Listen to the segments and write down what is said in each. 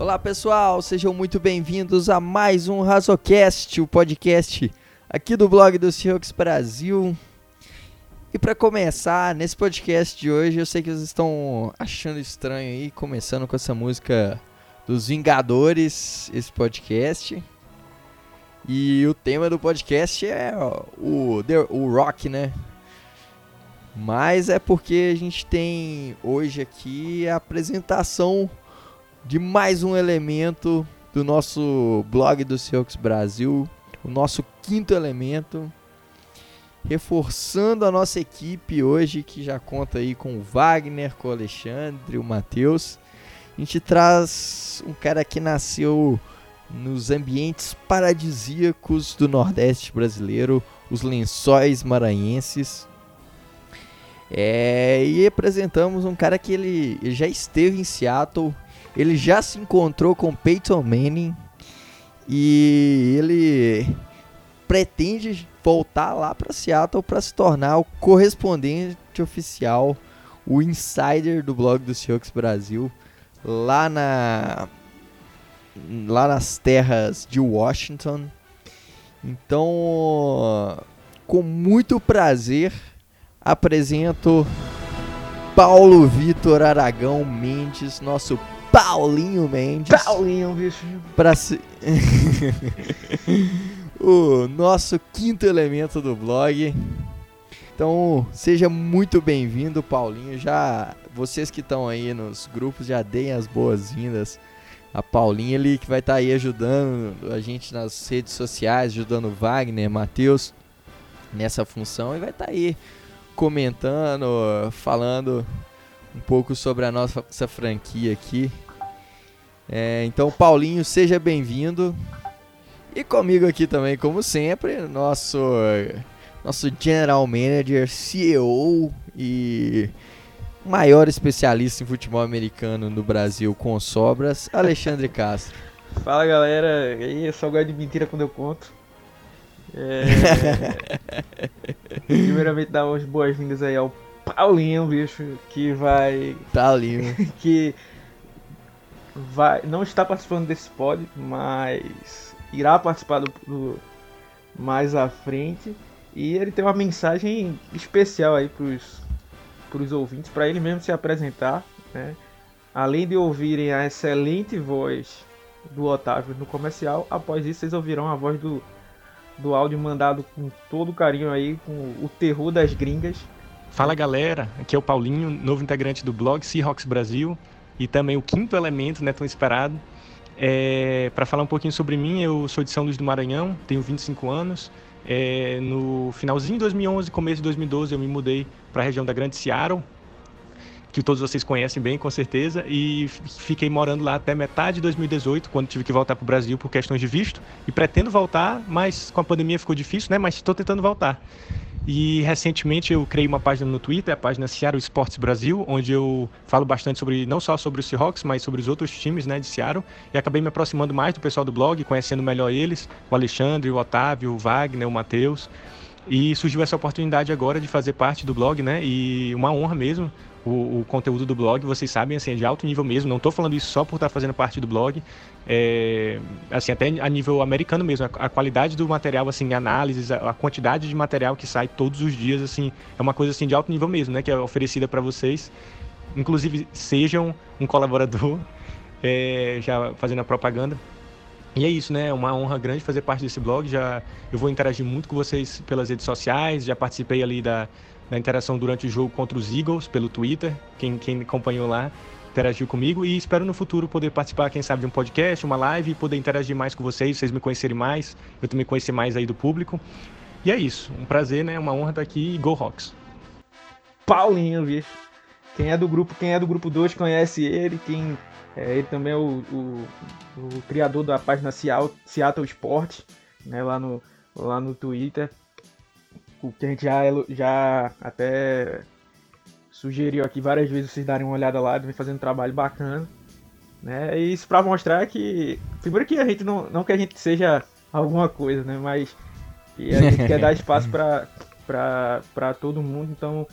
Olá pessoal, sejam muito bem-vindos a mais um Razocast, o podcast aqui do blog do Seahawks Brasil. E para começar, nesse podcast de hoje, eu sei que vocês estão achando estranho aí, começando com essa música dos Vingadores, esse podcast. E o tema do podcast é o, o rock, né? Mas é porque a gente tem hoje aqui a apresentação de mais um elemento do nosso blog do Seahawks Brasil, o nosso quinto elemento, reforçando a nossa equipe hoje, que já conta aí com o Wagner, com o Alexandre, o Matheus. A gente traz um cara que nasceu nos ambientes paradisíacos do Nordeste brasileiro, os lençóis maranhenses. É, e apresentamos um cara que ele, ele já esteve em Seattle, ele já se encontrou com Peyton Manning e ele pretende voltar lá para Seattle para se tornar o correspondente oficial, o insider do blog do Seahawks Brasil, lá na lá nas terras de Washington. Então, com muito prazer, apresento Paulo Vitor Aragão Mendes, nosso Paulinho Mendes. Paulinho, bicho. Pra se... o nosso quinto elemento do blog. Então, seja muito bem-vindo, Paulinho. Já vocês que estão aí nos grupos já deem as boas-vindas a Paulinha ali que vai estar tá aí ajudando a gente nas redes sociais, ajudando o Wagner, Matheus nessa função e vai estar tá aí comentando, falando um pouco sobre a nossa franquia aqui. É, então, Paulinho, seja bem-vindo. E comigo aqui também, como sempre, nosso nosso General Manager, CEO e maior especialista em futebol americano no Brasil com sobras, Alexandre Castro. Fala galera, aí eu só gosto de mentira quando eu conto. É... Primeiramente dar umas boas-vindas aí ao Paulinho, bicho, que vai. Paulinho. que vai. Não está participando desse pod, mas irá participar do, do mais à frente. E ele tem uma mensagem especial aí pros, pros ouvintes, para ele mesmo se apresentar, né? Além de ouvirem a excelente voz do Otávio no comercial, após isso vocês ouvirão a voz do do áudio mandado com todo carinho aí, com o terror das gringas. Fala galera, aqui é o Paulinho, novo integrante do blog Seahawks Brasil e também o quinto elemento, né, tão esperado. É, para falar um pouquinho sobre mim, eu sou de São Luís do Maranhão, tenho 25 anos. É, no finalzinho de 2011, começo de 2012, eu me mudei para a região da Grande Seattle, que todos vocês conhecem bem, com certeza, e fiquei morando lá até metade de 2018, quando tive que voltar para o Brasil por questões de visto, e pretendo voltar, mas com a pandemia ficou difícil, né? Mas estou tentando voltar. E recentemente eu criei uma página no Twitter, a página Seattle Sports Brasil, onde eu falo bastante sobre não só sobre o Seahawks, mas sobre os outros times, né, de Seattle. E acabei me aproximando mais do pessoal do blog, conhecendo melhor eles, o Alexandre, o Otávio, o Wagner, o Matheus. E surgiu essa oportunidade agora de fazer parte do blog, né? E uma honra mesmo o, o, conteúdo do blog, vocês sabem, assim, é de alto nível mesmo. Não estou falando isso só por estar fazendo parte do blog. É, assim, até a nível americano mesmo. A, a qualidade do material, assim, análises, a, a, quantidade de material que sai todos os dias, assim, é uma coisa assim de alto nível mesmo, né? Que é oferecida para vocês. Inclusive, sejam um colaborador, é, já fazendo a propaganda. E é isso, né? É uma honra grande fazer parte desse blog. Já eu vou interagir muito com vocês pelas redes sociais. Já participei ali da na interação durante o jogo contra os Eagles pelo Twitter. Quem, quem acompanhou lá interagiu comigo e espero no futuro poder participar, quem sabe, de um podcast, uma live, poder interagir mais com vocês, vocês me conhecerem mais, eu também conhecer mais aí do público. E é isso, um prazer, né? Uma honra estar aqui e Go. Paulinho, bicho. Quem é do grupo, quem é do grupo 2 conhece ele, quem é, ele também é o, o, o criador da página Seattle, Seattle Sport, né, lá no lá no Twitter que a gente já, já até sugeriu aqui várias vezes vocês darem uma olhada lá, vem fazendo um trabalho bacana. Né? E isso para mostrar que. Primeiro que a gente não. Não que a gente seja alguma coisa, né? Mas que a gente quer dar espaço para todo mundo, então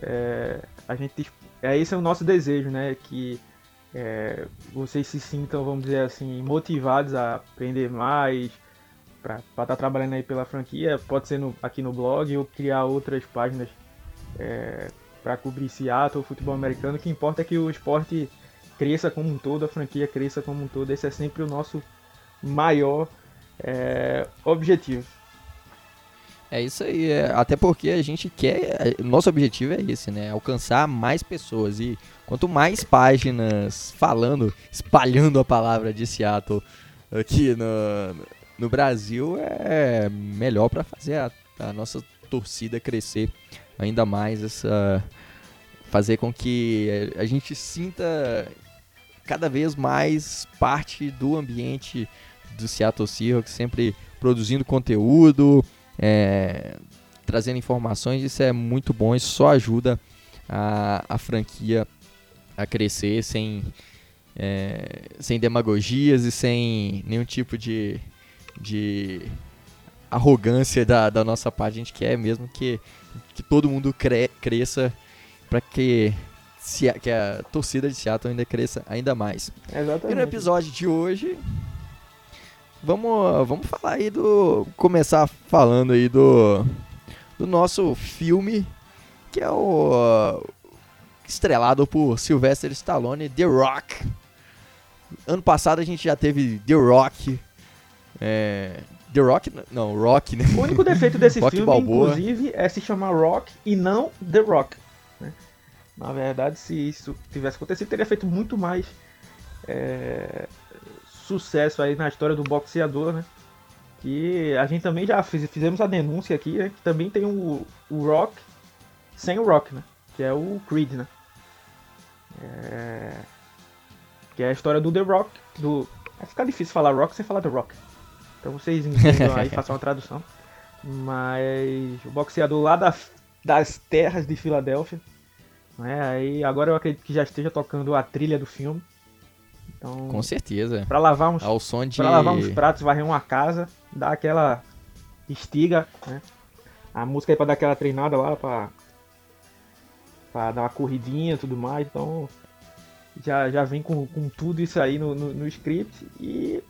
é, a gente. É esse é o nosso desejo, né? Que é, vocês se sintam, vamos dizer assim, motivados a aprender mais, para estar tá trabalhando aí pela franquia, pode ser no, aqui no blog ou criar outras páginas é, para cobrir Seattle, futebol americano. O que importa é que o esporte cresça como um todo, a franquia cresça como um todo. Esse é sempre o nosso maior é, objetivo. É isso aí, é, até porque a gente quer, é, nosso objetivo é esse, né? Alcançar mais pessoas e quanto mais páginas falando, espalhando a palavra de Seattle aqui no, no Brasil, é melhor para fazer a, a, nossa torcida crescer ainda mais, essa, fazer com que a gente sinta cada vez mais parte do ambiente do Seattle Seahawks, sempre produzindo conteúdo, é, trazendo informações, isso é muito bom, isso só ajuda a, a franquia a crescer sem, é, sem demagogias e sem nenhum tipo de, de arrogância da, da nossa parte. A gente quer mesmo que, que todo mundo cre, cresça para que, se, que a torcida de Seattle ainda cresça ainda mais. Exatamente. E no episódio de hoje, vamos, vamos falar aí do. Começar falando aí do. Do nosso filme, que é o. Estrelado por Sylvester Stallone, The Rock. Ano passado a gente já teve The Rock. É, The Rock? Não, Rock, né? O único defeito desse filme, Balboa. inclusive, é se chamar Rock e não The Rock. Né? Na verdade, se isso tivesse acontecido, teria feito muito mais é, sucesso aí na história do boxeador, né? Que a gente também já fiz, fizemos a denúncia aqui, né? Que também tem o, o Rock sem o Rock, né? Que é o Creed, né? É... Que é a história do The Rock, do... Vai ficar difícil falar Rock sem falar The Rock. Então vocês entendam aí, façam uma tradução. Mas o boxeador lá da, das terras de Filadélfia. Né? Aí agora eu acredito que já esteja tocando a trilha do filme. Então, Com certeza. Para lavar uns, Ao som de... Pra lavar uns pratos, varrer uma casa, dar aquela estiga, né? A música aí pra dar aquela treinada lá, pra, pra dar uma corridinha e tudo mais. Então, já, já vem com, com tudo isso aí no, no, no script. E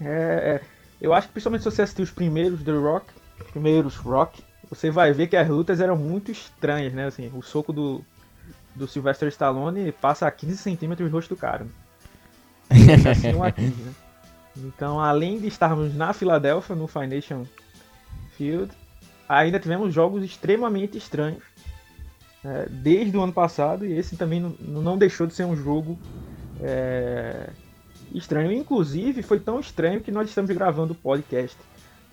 é, é eu acho que principalmente se você assistir os primeiros The Rock, primeiros Rock, você vai ver que as lutas eram muito estranhas, né? Assim, o soco do, do Sylvester Stallone passa a 15 centímetros do rosto do cara. Né? assim, um aqui, né? Então, além de estarmos na Filadélfia, no Foundation Field, ainda tivemos jogos extremamente estranhos. É, desde o ano passado, e esse também não, não deixou de ser um jogo é, estranho. Inclusive, foi tão estranho que nós estamos gravando o podcast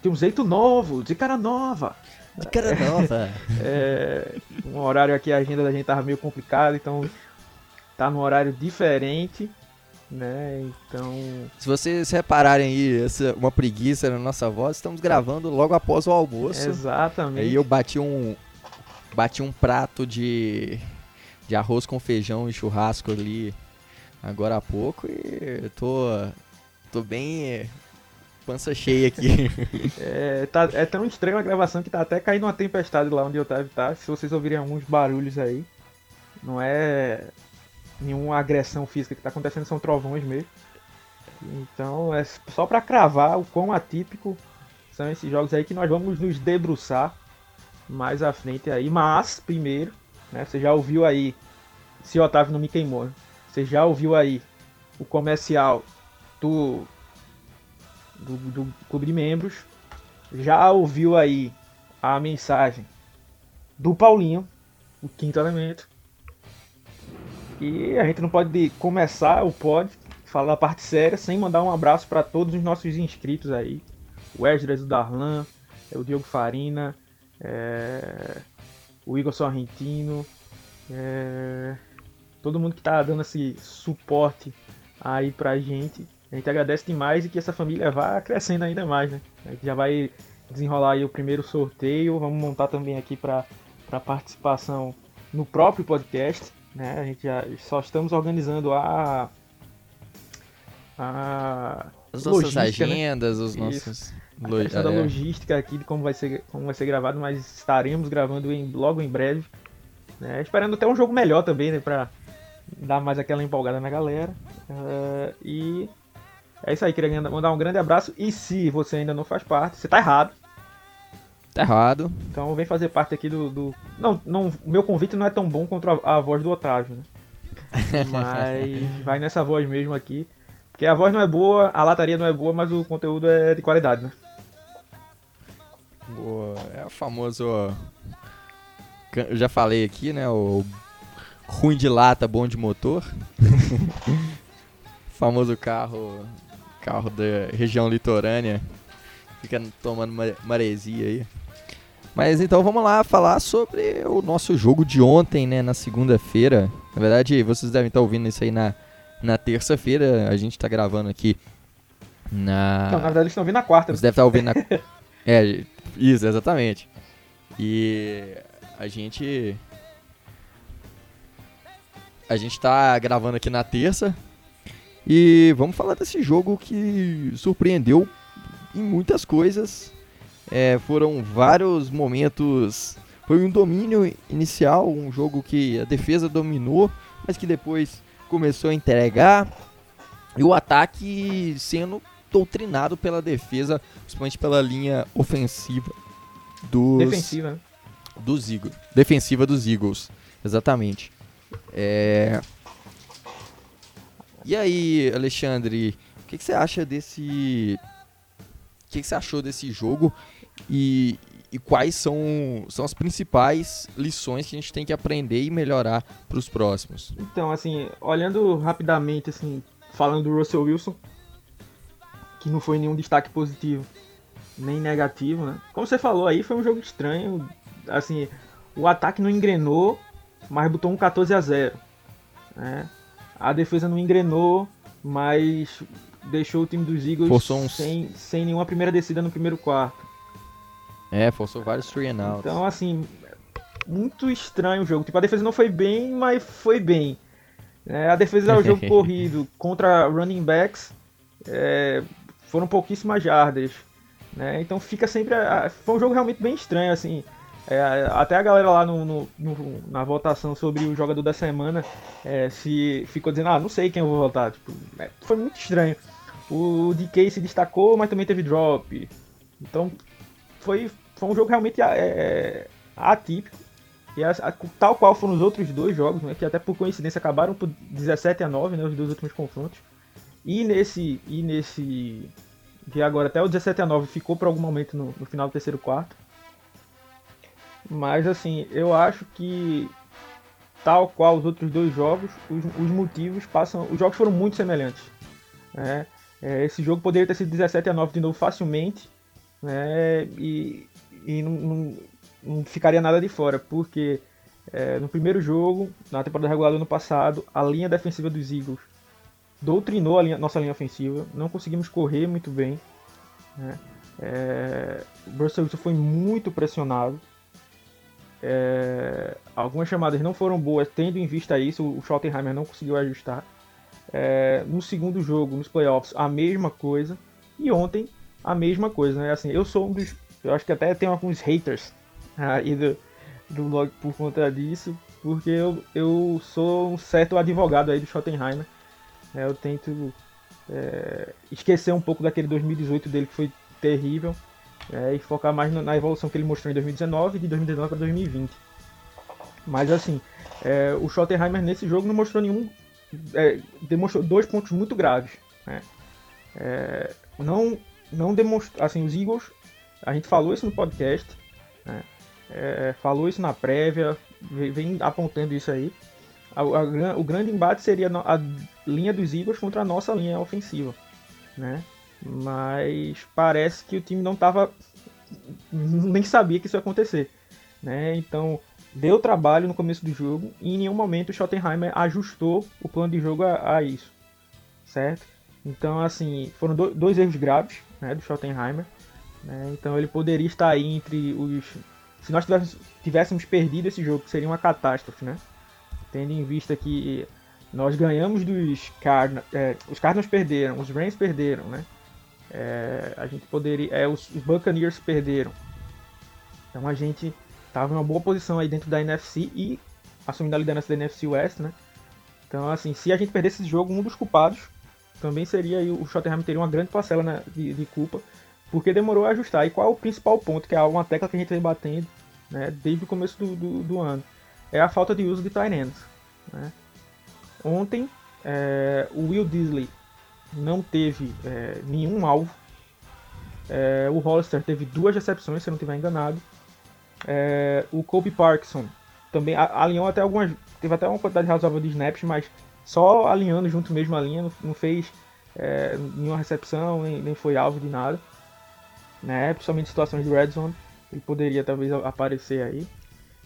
de um jeito novo, de cara nova. De cara nova. É, um horário aqui, a agenda da gente tava meio complicada, então tá num horário diferente, né? Então. Se vocês repararem aí, essa, uma preguiça na nossa voz, estamos gravando logo após o almoço. Exatamente. Aí eu bati um. Bati um prato de, de arroz com feijão e churrasco ali agora há pouco e tô, tô bem pança cheia aqui. é, tá, é tão estranho a gravação que tá até caindo uma tempestade lá onde eu tava, tá? Se vocês ouvirem alguns barulhos aí, não é nenhuma agressão física que tá acontecendo, são trovões mesmo. Então é só para cravar o quão atípico são esses jogos aí que nós vamos nos debruçar mais à frente aí. Mas, primeiro, né, você já ouviu aí, se o Otávio não me queimou, né? Você já ouviu aí o comercial do do, do Clube Membros, já ouviu aí a mensagem do Paulinho, o quinto elemento. E a gente não pode começar o pod, falar a parte séria, sem mandar um abraço para todos os nossos inscritos aí. O Esdras, o Darlan, é o Diogo Farina, é, o Igor Sorrentino, é, todo mundo que tá dando esse suporte aí pra gente. A gente agradece demais e que essa família vá crescendo ainda mais, né? A gente já vai desenrolar aí o primeiro sorteio, vamos montar também aqui para participação no próprio podcast, né? A gente já só estamos organizando a a as nossas né? agendas, né? os nossos a questão da é. logística aqui de como vai ser como vai ser gravado, mas estaremos gravando em, logo em breve, né? Esperando até um jogo melhor também, né, para dar mais aquela empolgada na galera. Uh, e é isso aí, queria mandar um grande abraço. E se você ainda não faz parte, você tá errado. Tá errado. Então vem fazer parte aqui do. do... Não, não, meu convite não é tão bom quanto a, a voz do Otávio, né? Mas vai nessa voz mesmo aqui. Porque a voz não é boa, a lataria não é boa, mas o conteúdo é de qualidade, né? Boa. É o famoso. Eu já falei aqui, né? O ruim de lata, bom de motor. famoso carro. Carro da região litorânea. Fica tomando maresia aí. Mas então vamos lá falar sobre o nosso jogo de ontem, né? Na segunda-feira. Na verdade, vocês devem estar ouvindo isso aí na, na terça-feira. A gente está gravando aqui na. Não, na verdade, eles estão ouvindo na quarta. Você deve estar ouvindo na. é, isso, exatamente. E a gente. A gente tá gravando aqui na terça. E vamos falar desse jogo que surpreendeu em muitas coisas. É, foram vários momentos. Foi um domínio inicial, um jogo que a defesa dominou, mas que depois começou a entregar. E o ataque sendo doutrinado pela defesa, principalmente pela linha ofensiva dos. Defensiva. Dos Eagles. Defensiva dos Eagles. Exatamente. É... E aí, Alexandre, o que, que, você acha desse. O que, que, você achou desse jogo e, e quais são, são as principais lições que a gente tem que aprender e melhorar para os próximos? Então, assim, olhando rapidamente, assim, falando do Russell Wilson, que não foi nenhum destaque positivo nem negativo, né? Como você falou aí, foi um jogo estranho. Assim, o ataque não engrenou, mas botou um 14 a 0. Né? A defesa não engrenou, mas deixou o time dos Eagles uns... sem, sem nenhuma primeira descida no primeiro quarto. É, forçou vários three and outs. Então, assim, muito estranho o jogo. Tipo, a defesa não foi bem, mas foi bem. É, a defesa do jogo corrido contra running backs é, foram pouquíssimas jardas. Né? Então fica sempre. Foi um jogo realmente bem estranho, assim. É, até a galera lá no, no, no, na votação sobre o jogador da semana é, se ficou dizendo, ah, não sei quem eu vou votar. Tipo, é, foi muito estranho. O DK se destacou, mas também teve drop. Então foi, foi um jogo realmente é, é atípico. E a, a, tal qual foram os outros dois jogos, né, que até por coincidência acabaram por 17 a 9, né, os dois últimos confrontos. E nesse, e nesse que agora até o 17 a 9 ficou por algum momento no, no final do terceiro quarto. Mas assim, eu acho que tal qual os outros dois jogos, os, os motivos passam. Os jogos foram muito semelhantes. Né? É, esse jogo poderia ter sido 17 a 9 de novo facilmente. Né? E, e não, não, não, ficaria nada de fora, porque é, no primeiro jogo, na temporada regular do ano passado, a linha defensiva dos Eagles doutrinou a linha, nossa linha ofensiva, não conseguimos correr muito bem. Né? É, o Russell Wilson foi muito pressionado. É, algumas chamadas não foram boas, tendo em vista isso, o Schottenheimer não conseguiu ajustar. É, no segundo jogo, nos playoffs, a mesma coisa. E ontem, a mesma coisa. Né? Assim, eu sou um dos. Eu acho que até tem alguns haters aí do, do blog por conta disso, porque eu, eu sou um certo advogado aí do Schottenheimer. É, eu tento é, esquecer um pouco daquele 2018 dele que foi terrível é, e focar mais na evolução que ele mostrou em 2019 de 2019 para 2020. Mas assim, é, o Schottenheimer nesse jogo não mostrou nenhum. É, demonstrou dois pontos muito graves. Né? É, não, não demonstrou. Assim, os Eagles, a gente falou isso no podcast, né? É, falou isso na prévia, vem apontando isso aí. A, a, o grande embate seria a linha dos Eagles contra a nossa linha ofensiva, né? Mas parece que o time não estava nem sabia que isso ia acontecer, né? Então deu trabalho no começo do jogo e em nenhum momento o Schottenheimer ajustou o plano de jogo a, a isso, certo? Então assim foram do, dois erros graves, né, do Schottenheimer. Né? Então ele poderia estar aí entre os se nós tivéssemos, tivéssemos perdido esse jogo, seria uma catástrofe, né? tendo em vista que nós ganhamos dos Cardinals, é, os Cardinals perderam, os Rams perderam, né? É, a gente poderia, é, os, os, Buccaneers perderam. Então a gente estava em uma boa posição aí dentro da NFC e assumindo a liderança da NFC West, né? Então, assim, se a gente perdesse esse jogo, um dos culpados também seria o Tottenham teria uma grande parcela né, de, de, culpa, porque demorou a ajustar. E qual é o principal ponto, que é uma tecla que a gente vem batendo né, desde o começo do, do, do ano? É a falta de uso de tight ends. Né? Ontem, é, o Will Disley não teve é, nenhum alvo. É, o Hollister teve duas recepções, se eu não estiver enganado. É, o Kobe Parkinson também alinhou até algumas. Teve até uma quantidade razoável de snaps, mas só alinhando junto mesmo a linha, não, fez é, nenhuma recepção, nem, nem, foi alvo de nada. Né? Principalmente em situações de red zone, ele poderia talvez aparecer aí.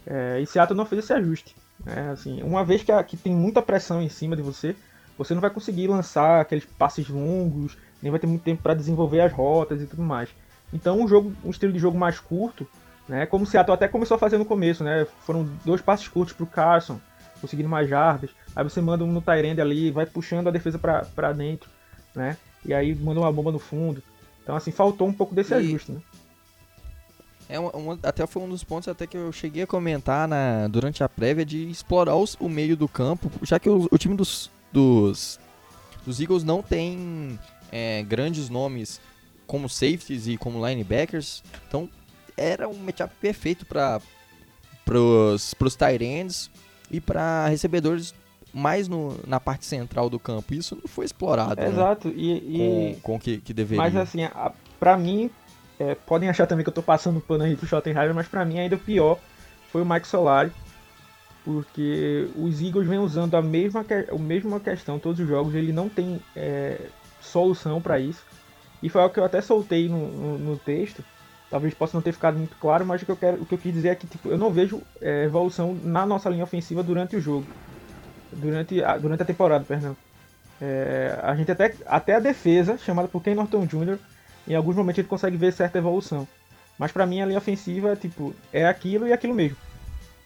É, e Seattle não fez esse ajuste. Né? Assim, uma vez que, a, que tem muita pressão em cima de você, você não vai conseguir lançar aqueles passes longos, nem vai ter muito tempo para desenvolver as rotas e tudo mais. Então um jogo, um estilo de jogo mais curto, né? Como o Seattle até começou a fazer no começo, né? Foram dois passes curtos para o Carson, conseguindo mais jardas. Aí você manda um no Tyrande ali, vai puxando a defesa para dentro, né? E aí manda uma bomba no fundo. Então, assim, faltou um pouco desse e... ajuste, né? É um, um, até foi um dos pontos até que eu cheguei a comentar na, durante a prévia de explorar os, o meio do campo, já que o, o time dos, dos, dos Eagles não tem é, grandes nomes como safeties e como linebackers, então era um matchup perfeito para pros, pros tight ends e para recebedores mais no, na parte central do campo. Isso não foi explorado. Né? Exato. E, e, com, com o que, que deveria. Mas assim, a, pra mim, é, podem achar também que eu tô passando pano aí pro Schottenheimer, mas pra mim ainda o pior foi o Mike Solari. Porque os Eagles vêm usando a mesma, a mesma questão todos os jogos, ele não tem é, solução para isso. E foi algo que eu até soltei no, no, no, texto. Talvez possa não ter ficado muito claro, mas o que eu, quero, o que eu quis dizer é que tipo, eu não vejo é, evolução na nossa linha ofensiva durante o jogo durante a, durante a temporada, perdão. É, a gente até, até a defesa, chamada por Ken Norton Jr., em alguns momentos ele consegue ver certa evolução. Mas para mim a linha ofensiva tipo, é aquilo e aquilo mesmo.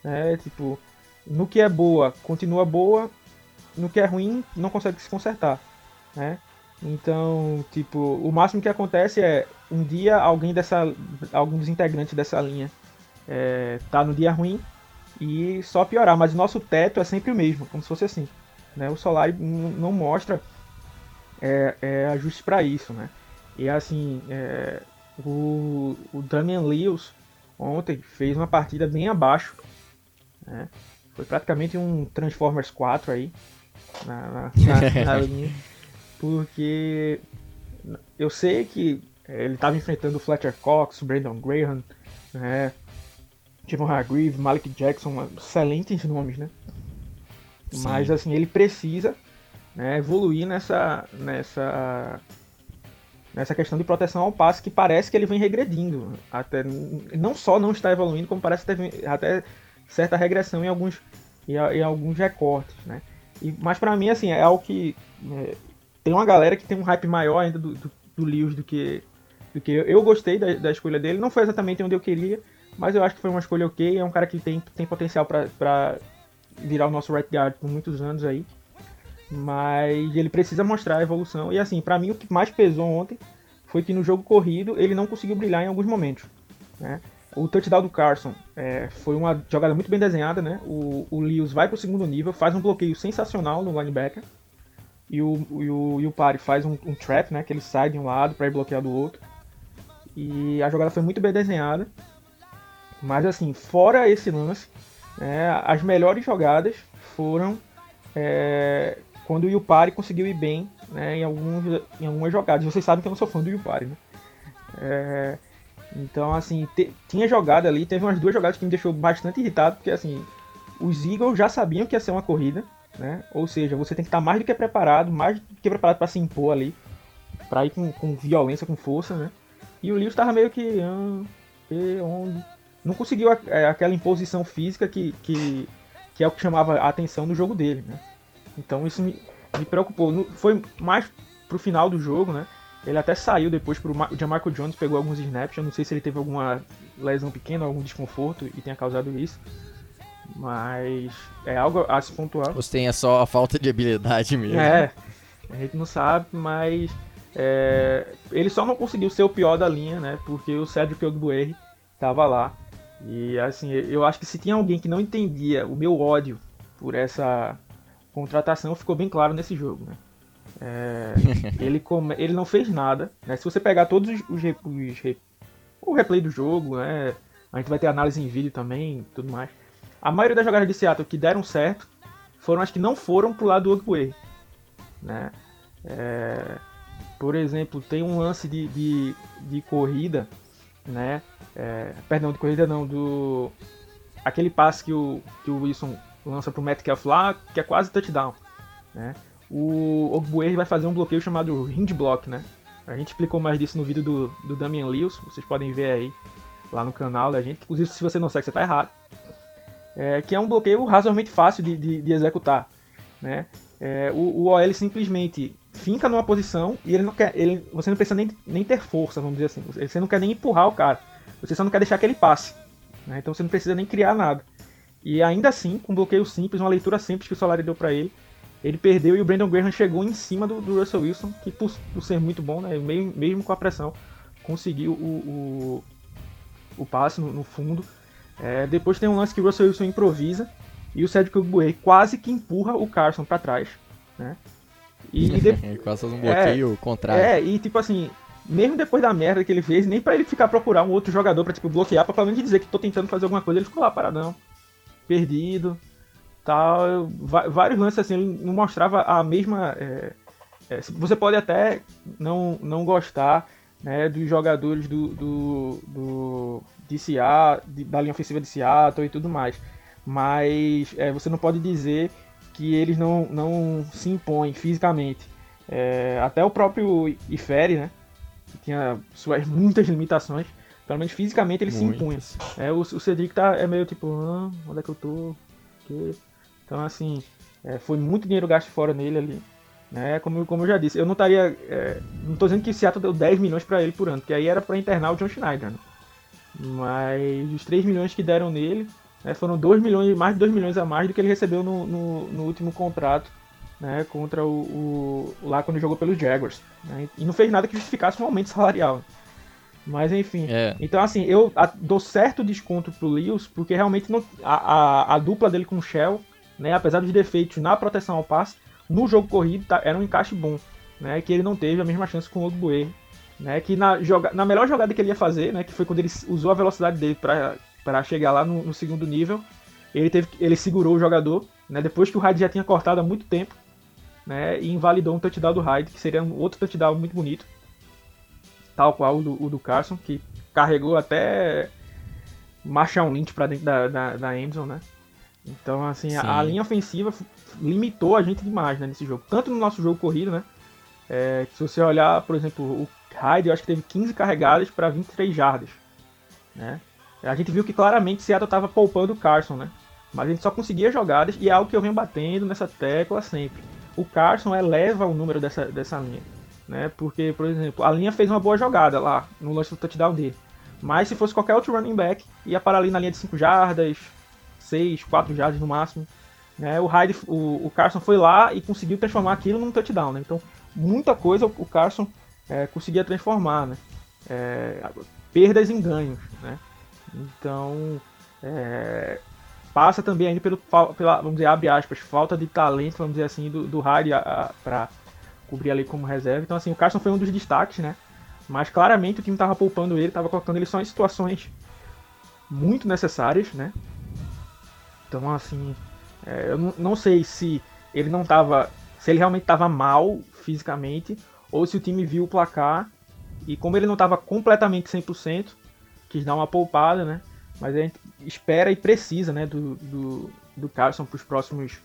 É, tipo, no que é boa, continua boa, no que é ruim, não consegue se consertar. Né? Então, tipo, o máximo que acontece é um dia alguém dessa. algum dos integrantes dessa linha é, tá no dia ruim e só piorar. Mas o nosso teto é sempre o mesmo, como se fosse assim. Né? O Solari não mostra é, é, ajuste para isso, né? E assim, é, o, o Damian Lewis ontem fez uma partida bem abaixo. Né? Foi praticamente um Transformers 4 aí na, na, na, linha. Porque eu sei que ele estava enfrentando o Fletcher Cox, o Brandon Graham, né? Javon Hargreave, Malik Jackson, excelentes nomes, né? Sim. Mas assim, ele precisa né, evoluir nessa, nessa, nessa questão de proteção ao passe que parece que ele vem regredindo. Até, não só não está evoluindo, como parece ter até certa regressão em alguns, em, em alguns recortes, né? E, mas para mim, assim, é algo que é, tem uma galera que tem um hype maior ainda do, do, do Lewis do que, do que eu. Eu gostei da, da escolha dele, não foi exatamente onde eu queria, mas eu acho que foi uma escolha ok. É um cara que tem, tem potencial para virar o nosso right guard por muitos anos aí. Mas ele precisa mostrar a evolução. E assim, para mim o que mais pesou ontem foi que no jogo corrido ele não conseguiu brilhar em alguns momentos. Né? O touchdown do Carson é, foi uma jogada muito bem desenhada, né? O, o Lewis vai pro segundo nível, faz um bloqueio sensacional no linebacker. E o, e o, e o Pari faz um, um trap, né? Que ele sai de um lado para ir bloquear do outro. E a jogada foi muito bem desenhada. Mas assim, fora esse lance, é, as melhores jogadas foram é, quando o Yupari conseguiu ir bem né, em, alguns, em algumas jogadas. Vocês sabem que eu não sou fã do Yupari, né? É, então, assim, te, tinha jogada ali, teve umas duas jogadas que me deixou bastante irritado, porque assim, os Eagles já sabiam que ia ser uma corrida, né? Ou seja, você tem que estar mais do que preparado, mais do que preparado para se impor ali, para ir com, com, violência, com força, né? E o Lewis estava meio que, ah, onde? não conseguiu é, aquela imposição física que, que, que, é o que chamava a atenção no jogo dele, né? Então isso me, me preocupou. Foi mais pro final do jogo, né? Ele até saiu depois pro o Jamarco Jones, pegou alguns snaps. Eu não sei se ele teve alguma lesão pequena, algum desconforto e tenha causado isso. Mas é algo a se pontuar. Você tem só a falta de habilidade mesmo. É, a gente não sabe, mas é, ele só não conseguiu ser o pior da linha, né? Porque o Cedric Ogbuerri estava lá. E assim, eu acho que se tinha alguém que não entendia o meu ódio por essa contratação ficou bem claro nesse jogo, né? É, ele, come, ele não fez nada, né? Se você pegar todos os, os, os, o replay do jogo, né? A gente vai ter análise em vídeo também, tudo mais. A maioria das jogadas de Seattle que deram certo foram as que não foram pro lado do Ogbuer, né? É, por exemplo, tem um lance de, de, de corrida, né? É, perdão, de corrida não, do aquele passe que o, que o Wilson lança pro Metcalf lá, que é quase touchdown, né? O Ogbuer vai fazer um bloqueio chamado hinge block, né? A gente explicou mais disso no vídeo do, do Damian Lewis, vocês podem ver aí lá no canal da gente. Inclusive, se você não segue, você tá errado. É, que é um bloqueio razoavelmente fácil de, de, de executar, né? É, o, o OL simplesmente finca numa posição e ele não quer, ele, você não precisa nem, nem ter força, vamos dizer assim. Você não quer nem empurrar o cara, você só não quer deixar que ele passe. Né? Então você não precisa nem criar nada. E ainda assim, com um bloqueio simples, uma leitura simples que o Solari deu para ele, ele perdeu e o Brandon Graham chegou em cima do, do Russell Wilson, que por, por, ser muito bom, né, mesmo, mesmo com a pressão, conseguiu o, o, o passe no, no fundo. É, depois tem um lance que o Russell Wilson improvisa e o Cedric Ogbuer quase que empurra o Carson para trás, né? E, e de... quase um bloqueio é, contrário. É, e tipo assim, mesmo depois da merda que ele fez, nem para ele ficar procurar um outro jogador para tipo bloquear, para pelo menos dizer que tô tentando fazer alguma coisa, ele ficou lá paradão, perdido, tal, vários lances assim, ele não mostrava a mesma é, é, você pode até não não gostar, né, dos jogadores do, do, do de Seattle, da linha ofensiva de Seattle e tudo mais mas é, você não pode dizer que eles não, não se impõem fisicamente. É, até o próprio Ifere, né? Que tinha suas muitas limitações. Pelo menos fisicamente ele Muitas. se impunha. É, o, o Cedric tá, é meio tipo, ah, onde é que eu tô? Que... Então assim, é, foi muito dinheiro gasto fora nele ali. Né? Como, como eu já disse, eu não estaria. É, não tô dizendo que o Seattle deu 10 milhões para ele por ano, que aí era para internar o John Schneider. Né? Mas os 3 milhões que deram nele, né, foram 2 milhões, mais de 2 milhões a mais do que ele recebeu no, no, no último contrato né, contra o, o, lá quando jogou pelos Jaguars. Né, e não fez nada que justificasse um aumento salarial. Mas enfim. É. Então, assim, eu a, dou certo desconto pro Lewis, porque realmente não, a, a, a, dupla dele com o Shell, né, apesar dos defeitos na proteção ao passe, no jogo corrido tá, era um encaixe bom. Né, que ele não teve a mesma chance com o Ogbuer. Né, que na, joga, na melhor jogada que ele ia fazer, né, que foi quando ele usou a velocidade dele para chegar lá no, no, segundo nível. Ele teve, ele segurou o jogador, né, depois que o Hyde já tinha cortado há muito tempo, né, e invalidou um touchdown do Hyde, que seria um outro touchdown muito bonito, tal qual o do, o do Carson, que carregou até Marshall Lynch para dentro da, da, da Endzone, né? Então, assim, a, a, linha ofensiva limitou a gente demais né, nesse jogo. Tanto no nosso jogo corrido, né? É, se você olhar, por exemplo, o Hyde, eu acho que teve 15 carregadas para 23 jardas. Né? A gente viu que claramente Seattle estava poupando o Carson, né? Mas a gente só conseguia jogadas e é algo que eu venho batendo nessa tecla sempre. O Carson eleva o número dessa, dessa linha. Né? Porque, por exemplo, a linha fez uma boa jogada lá no lance do touchdown dele. Mas se fosse qualquer outro running back, ia parar ali na linha de 5 jardas, 6, 4 jardas no máximo. Né? O, Hyde, o, o, Carson foi lá e conseguiu transformar aquilo num touchdown. Né? Então, muita coisa o Carson é, conseguia transformar. Né? É, perdas em ganhos. Né? Então, é, passa também ainda pelo, pela, vamos dizer, abre aspas, falta de talento, vamos dizer assim, do, do Harry para cobrir ali como reserva. Então, assim, o Carson foi um dos destaques, né? Mas claramente o time estava poupando ele, estava colocando ele só em situações muito necessárias, né? Então, assim, é, eu não, sei se ele não estava, se ele realmente estava mal fisicamente, ou se o time viu o placar e como ele não estava completamente 100%, quis dar uma poupada, né? Mas a gente espera e precisa, né, do, do, do Carson para os próximos,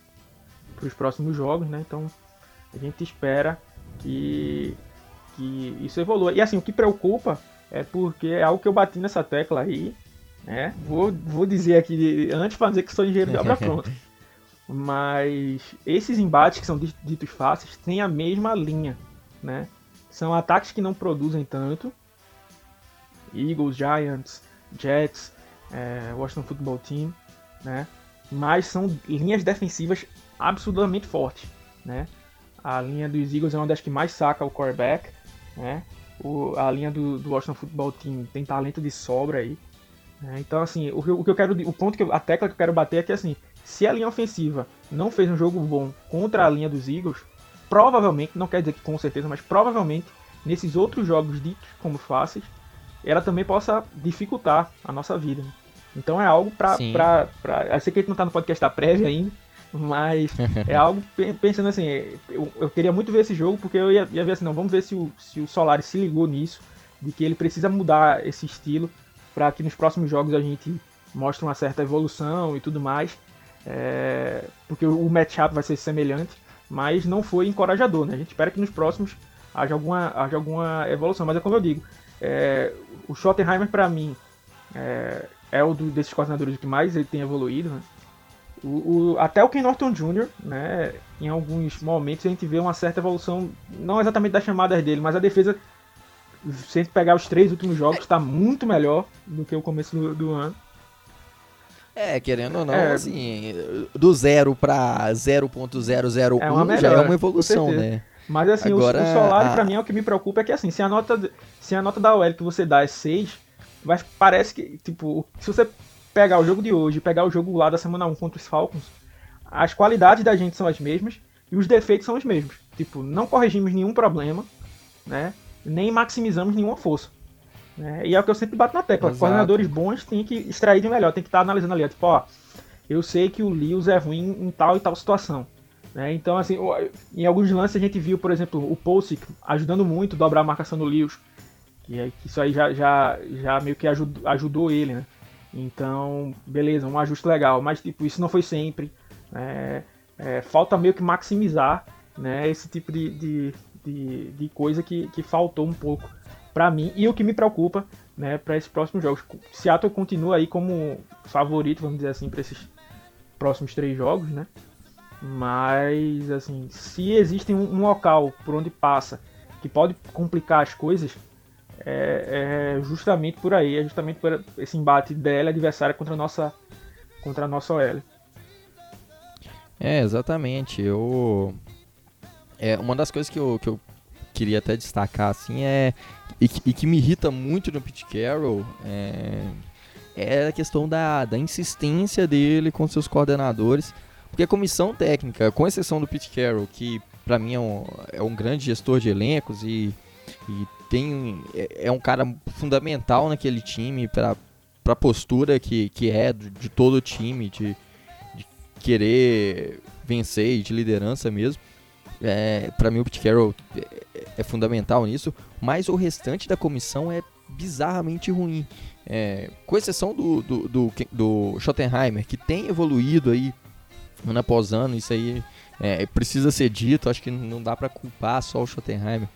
pros próximos jogos, né? Então a gente espera que, que isso evolua. E assim, o que preocupa é porque é algo que eu bati nessa tecla aí, né? Vou, vou dizer aqui, antes para dizer que sou engenheiro de obra pronta. Mas esses embates que são ditos fáceis têm a mesma linha, né? São ataques que não produzem tanto, Eagles, Giants, Jets, é, Washington Football Team, né? Mas são linhas defensivas absurdamente fortes, né? A linha dos Eagles é uma das que mais saca o quarterback, né? O, a linha do, do Washington Football Team tem talento de sobra aí. Né? Então, assim, o, o, que eu quero, o ponto que eu, a tecla que eu quero bater é que assim, se a linha ofensiva não fez um jogo bom contra a linha dos Eagles, provavelmente, não quer dizer que com certeza, mas provavelmente nesses outros jogos ditos como fáceis, ela também possa dificultar a nossa vida. Né? Então é algo pra, pra, pra. Eu sei que a gente não tá no podcast da prévia ainda, mas é algo pensando assim. Eu, eu, queria muito ver esse jogo, porque eu ia, ia ver assim, não, vamos ver se o, se o Solari se ligou nisso, de que ele precisa mudar esse estilo para que nos próximos jogos a gente mostre uma certa evolução e tudo mais. É, porque o matchup vai ser semelhante, mas não foi encorajador, né? A gente espera que nos próximos haja alguma, haja alguma evolução. Mas é como eu digo, é, o Schottenheimer para mim é, é o do, desses coordenadores que mais ele tem evoluído, né? O, o, até o Ken Norton Jr., né, em alguns momentos a gente vê uma certa evolução, não exatamente das chamadas dele, mas a defesa, se a gente pegar os três últimos jogos, está muito melhor do que o começo do, do ano. É, querendo ou não, é, assim, do zero para 0.001 é já é uma evolução, né? Mas assim, Agora, o, o Solari a... pra mim é o que me preocupa, é que assim, se a nota, se a nota da OL que você dá é 6, mas parece que, tipo, se você pegar o jogo de hoje, pegar o jogo lá da semana 1 contra os Falcons, as qualidades da gente são as mesmas e os defeitos são os mesmos. Tipo, não corrigimos nenhum problema, né? Nem maximizamos nenhuma força. Né? E é o que eu sempre bato na tecla. Exato. Coordenadores bons têm que extrair de melhor, tem que estar analisando ali. Tipo, ó, eu sei que o Lewis é ruim em tal e tal situação. Né? Então, assim, em alguns lances a gente viu, por exemplo, o Pulsic ajudando muito a dobrar a marcação do Lewis. Que, é, que isso aí já, já, já meio que ajudou, ajudou ele, né? Então, beleza, um ajuste legal. Mas, tipo, isso não foi sempre. É, é, falta meio que maximizar né, esse tipo de, de, de, de coisa que, que faltou um pouco para mim. E o que me preocupa né, para esses próximos jogos. Seattle continua aí como favorito, vamos dizer assim, para esses próximos três jogos, né? Mas, assim, se existe um, local por onde passa que pode complicar as coisas, é, é, justamente por aí, é justamente por esse embate DL adversária contra a nossa, contra a nossa OL. É, exatamente. Eu. É, uma das coisas que eu, que eu queria até destacar, assim, é. E que, e que me irrita muito no Pete Carroll é, é a questão da, da insistência dele com seus coordenadores porque a comissão técnica, com exceção do Pete Carroll, que para mim é um, é um grande gestor de elencos e, e tem é, é um cara fundamental naquele time para a postura que, que é de, de todo o time, de, de, querer vencer e de liderança mesmo. É, para mim o Pete Carroll é, é, fundamental nisso, mas o restante da comissão é bizarramente ruim. É, com exceção do, do, do, do Schottenheimer, que tem evoluído aí ano após ano, isso aí é, precisa ser dito, acho que não dá para culpar só o Schottenheimer.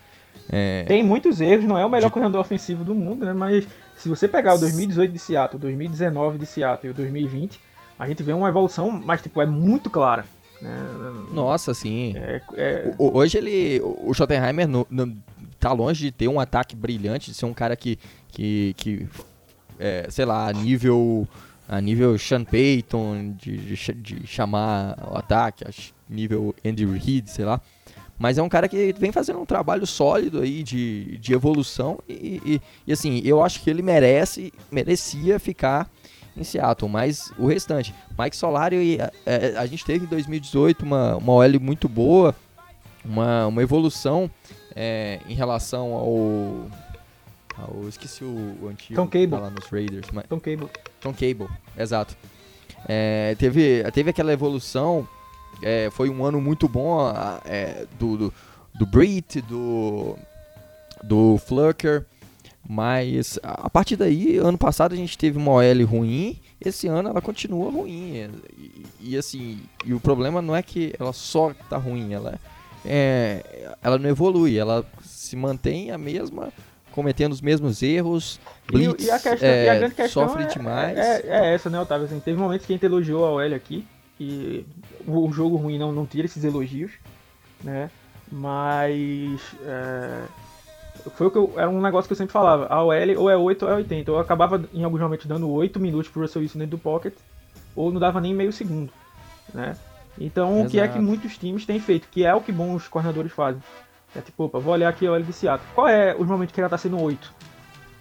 É... Tem muitos erros, não é o melhor de... corredor ofensivo do mundo, né? Mas se você pegar o 2018 de Seattle, 2019 de Seattle e o 2020, a gente vê uma evolução, mas tipo, é muito clara. Né? Nossa, sim. É, é... Hoje ele. O Schottenheimer no, no, tá longe de ter um ataque brilhante, de ser um cara que. que, que é, sei lá, nível a nível Sean Payton, de, de, de chamar o ataque, a nível Andy Reid, sei lá. Mas é um cara que vem fazendo um trabalho sólido aí de, de evolução e, e, e, assim, eu acho que ele merece, merecia ficar em Seattle, mas o restante, Mike Solari, a, é, a, gente teve em 2018 uma, uma OL muito boa, uma, uma evolução é, em relação ao eu esqueci o, o antigo. Tom Cable. Tá lá nos Raiders. Mas... Tom Cable. Tom Cable, exato. É, teve, teve aquela evolução. É, foi um ano muito bom do, do, do Brit, do, do Flurker. Mas a partir daí, ano passado a gente teve uma OL ruim, esse ano ela continua ruim. E, e, assim, e o problema não é que ela só tá ruim, ela, é, ela não evolui, ela se mantém a mesma cometendo os mesmos erros. Blitz, e, e, a questão, é, a grande questão sofre é, demais. É, é, essa, né, Otávio? Assim, teve momentos que a gente elogiou a OL aqui, e o, jogo ruim não, não tira esses elogios, né? Mas é, foi o que eu, era um negócio que eu sempre falava. A OL ou é 8 ou é 80. Eu acabava em alguns momentos dando 8 minutos pro Russell Wilson dentro do pocket, ou não dava nem meio segundo, né? Então, Exato. o que é que muitos times têm feito, que é o que bons coordenadores fazem. É tipo, opa, vou olhar aqui a OL de Seattle. Qual é os momentos que ela tá sendo 8?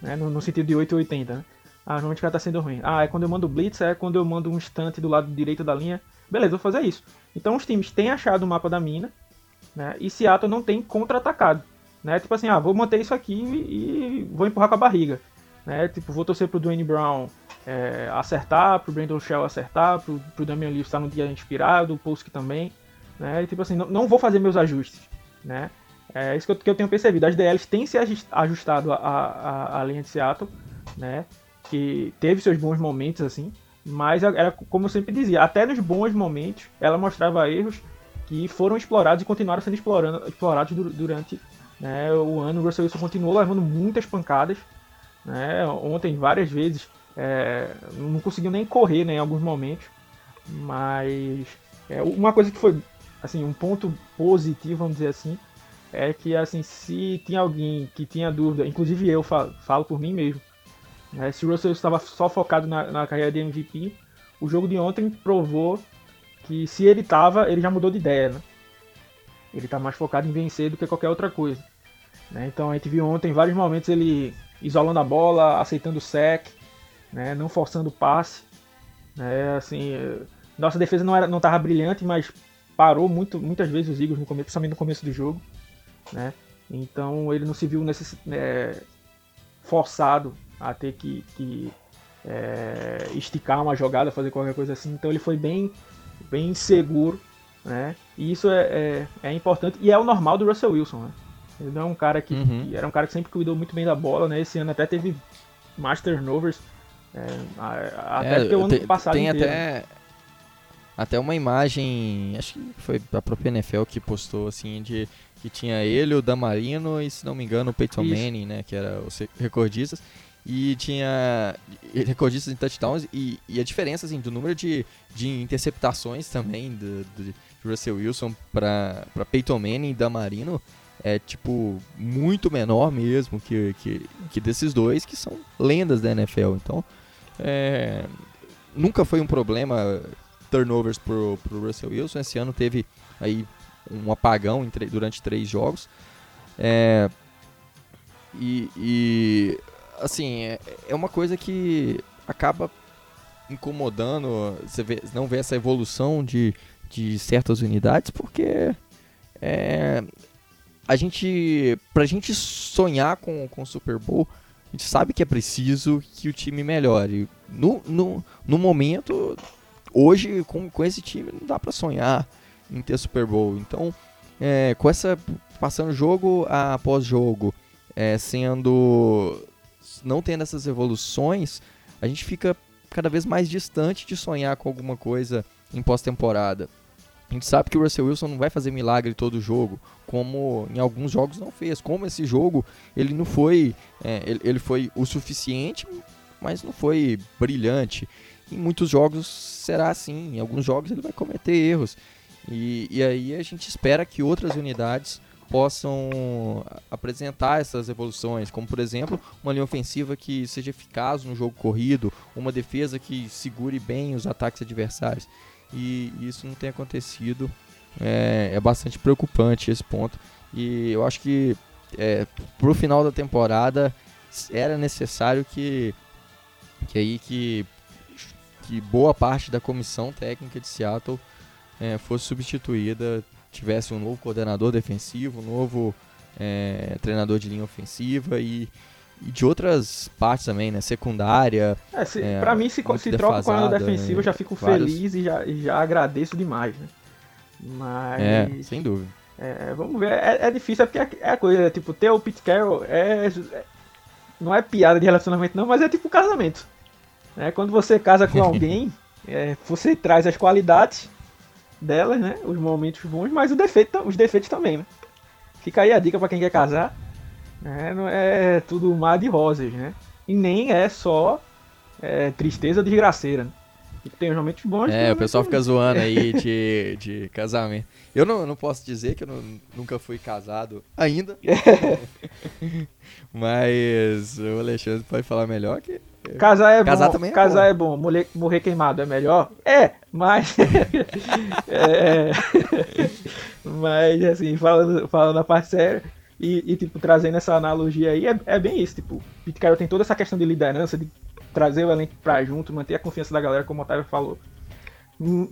Né? No, no sentido de 8 e 80, né? Ah, os momentos que ela tá sendo ruim. Ah, é quando eu mando blitz, é quando eu mando um instante do lado direito da linha Beleza, vou fazer isso. Então os times têm achado o mapa da mina, né? E Seattle não tem contra-atacado. Né? Tipo assim, ah, vou manter isso aqui e vou empurrar com a barriga. Né? Tipo, vou torcer pro Dwayne Brown é, acertar, pro Brandon Shell acertar, pro, pro Damian Lewis estar no dia inspirado, o Polsky também. Né? E, tipo assim, não, não vou fazer meus ajustes. Né? É isso que eu, que eu tenho percebido. As DLs têm se ajustado à, linha de Seattle, né? Que teve seus bons momentos, assim. Mas era como eu sempre dizia, até nos bons momentos ela mostrava erros que foram explorados e continuaram sendo explorados durante né, o ano. O Russell Wilson continuou levando muitas pancadas. Né, ontem, várias vezes, é, não conseguiu nem correr né, em alguns momentos. Mas é, uma coisa que foi assim um ponto positivo, vamos dizer assim, é que assim se tinha alguém que tinha dúvida, inclusive eu falo, falo por mim mesmo, né, se o Russell estava só focado na, na carreira de MVP, o jogo de ontem provou que se ele estava, ele já mudou de ideia, né? Ele está mais focado em vencer do que qualquer outra coisa. Né? Então a gente viu ontem vários momentos ele isolando a bola, aceitando o sec, né? não forçando o passe. Né? Assim, nossa defesa não era, não estava brilhante, mas parou muito, muitas vezes os Eagles no começo, principalmente no começo do jogo. Né? Então ele não se viu é, forçado a ter que, que é, esticar uma jogada, fazer qualquer coisa assim. Então ele foi bem, bem seguro, né? E isso é, é, é importante e é o normal do Russell Wilson, né? Ele não é um cara que, uhum. que, era um cara que sempre cuidou muito bem da bola, né? Esse ano até teve mais turnovers, é, até é, porque o ano tem, passado tem inteiro. até até uma imagem, acho que foi a própria NFL que postou assim de que tinha ele, o Damarino e se não me engano o Peyton Isso. Manning, né, que era os recordistas e tinha recordistas em touchdowns e, e, a diferença assim, do número de, de interceptações também do, do, Russell Wilson para Peyton Manning e Damarino é tipo muito menor mesmo que, que, que desses dois que são lendas da NFL. Então é, nunca foi um problema turnovers pro, pro Russell Wilson. Esse ano teve aí um apagão durante três jogos. É, e, e assim, é, é uma coisa que acaba incomodando, você vê, não vê essa evolução de, de certas unidades, porque é, a gente, pra gente sonhar com, com o Super Bowl, a gente sabe que é preciso que o time melhore. No, no, no momento, hoje, com, com esse time, não dá para sonhar em ter Super Bowl. Então, é, com essa passando jogo após jogo, é, sendo não tendo essas evoluções, a gente fica cada vez mais distante de sonhar com alguma coisa em pós-temporada. A gente sabe que o Russell Wilson não vai fazer milagre todo jogo, como em alguns jogos não fez. Como esse jogo, ele não foi, é, ele, ele foi o suficiente, mas não foi brilhante. Em muitos jogos será assim, em alguns jogos ele vai cometer erros. E, e aí a gente espera que outras unidades possam apresentar essas evoluções, como por exemplo uma linha ofensiva que seja eficaz no jogo corrido, uma defesa que segure bem os ataques adversários. E isso não tem acontecido, é, é bastante preocupante esse ponto. E eu acho que é, para o final da temporada era necessário que, que aí que, que boa parte da comissão técnica de Seattle é, fosse substituída tivesse um novo coordenador defensivo, um novo é, treinador de linha ofensiva e, e, de outras partes também, né? Secundária. É, se, é, pra mim, se, se troca o coordenador defensivo, eu já fico vários... feliz e já, e já agradeço demais, né? Mas. É, sem dúvida. É, vamos ver, é, é difícil, é porque é a coisa, tipo, ter o Pete Carroll é, é, não é piada de relacionamento não, mas é tipo casamento. É, quando você casa com alguém, é, você traz as qualidades delas, né? Os momentos bons, mas o defeito, os defeitos também, né? Fica aí a dica para quem quer casar. Né? Não é tudo mar de rosas, né? E nem é só é, tristeza desgraceira. Né? Tem os momentos bons. É, o pessoal fica zoando aí de, de casamento. Eu não, não posso dizer que eu não, nunca fui casado ainda. Mas o Alexandre pode falar melhor que Casar é Casar bom. Também é Casar bom. é bom. Morrer, morrer queimado é melhor? É, mas. é, mas, assim, falando, falando a parte séria e, e, tipo, trazendo essa analogia aí, é, é bem isso. Tipo, Pete tem toda essa questão de liderança, de trazer o elenco pra junto, manter a confiança da galera, como o Otávio falou. hum,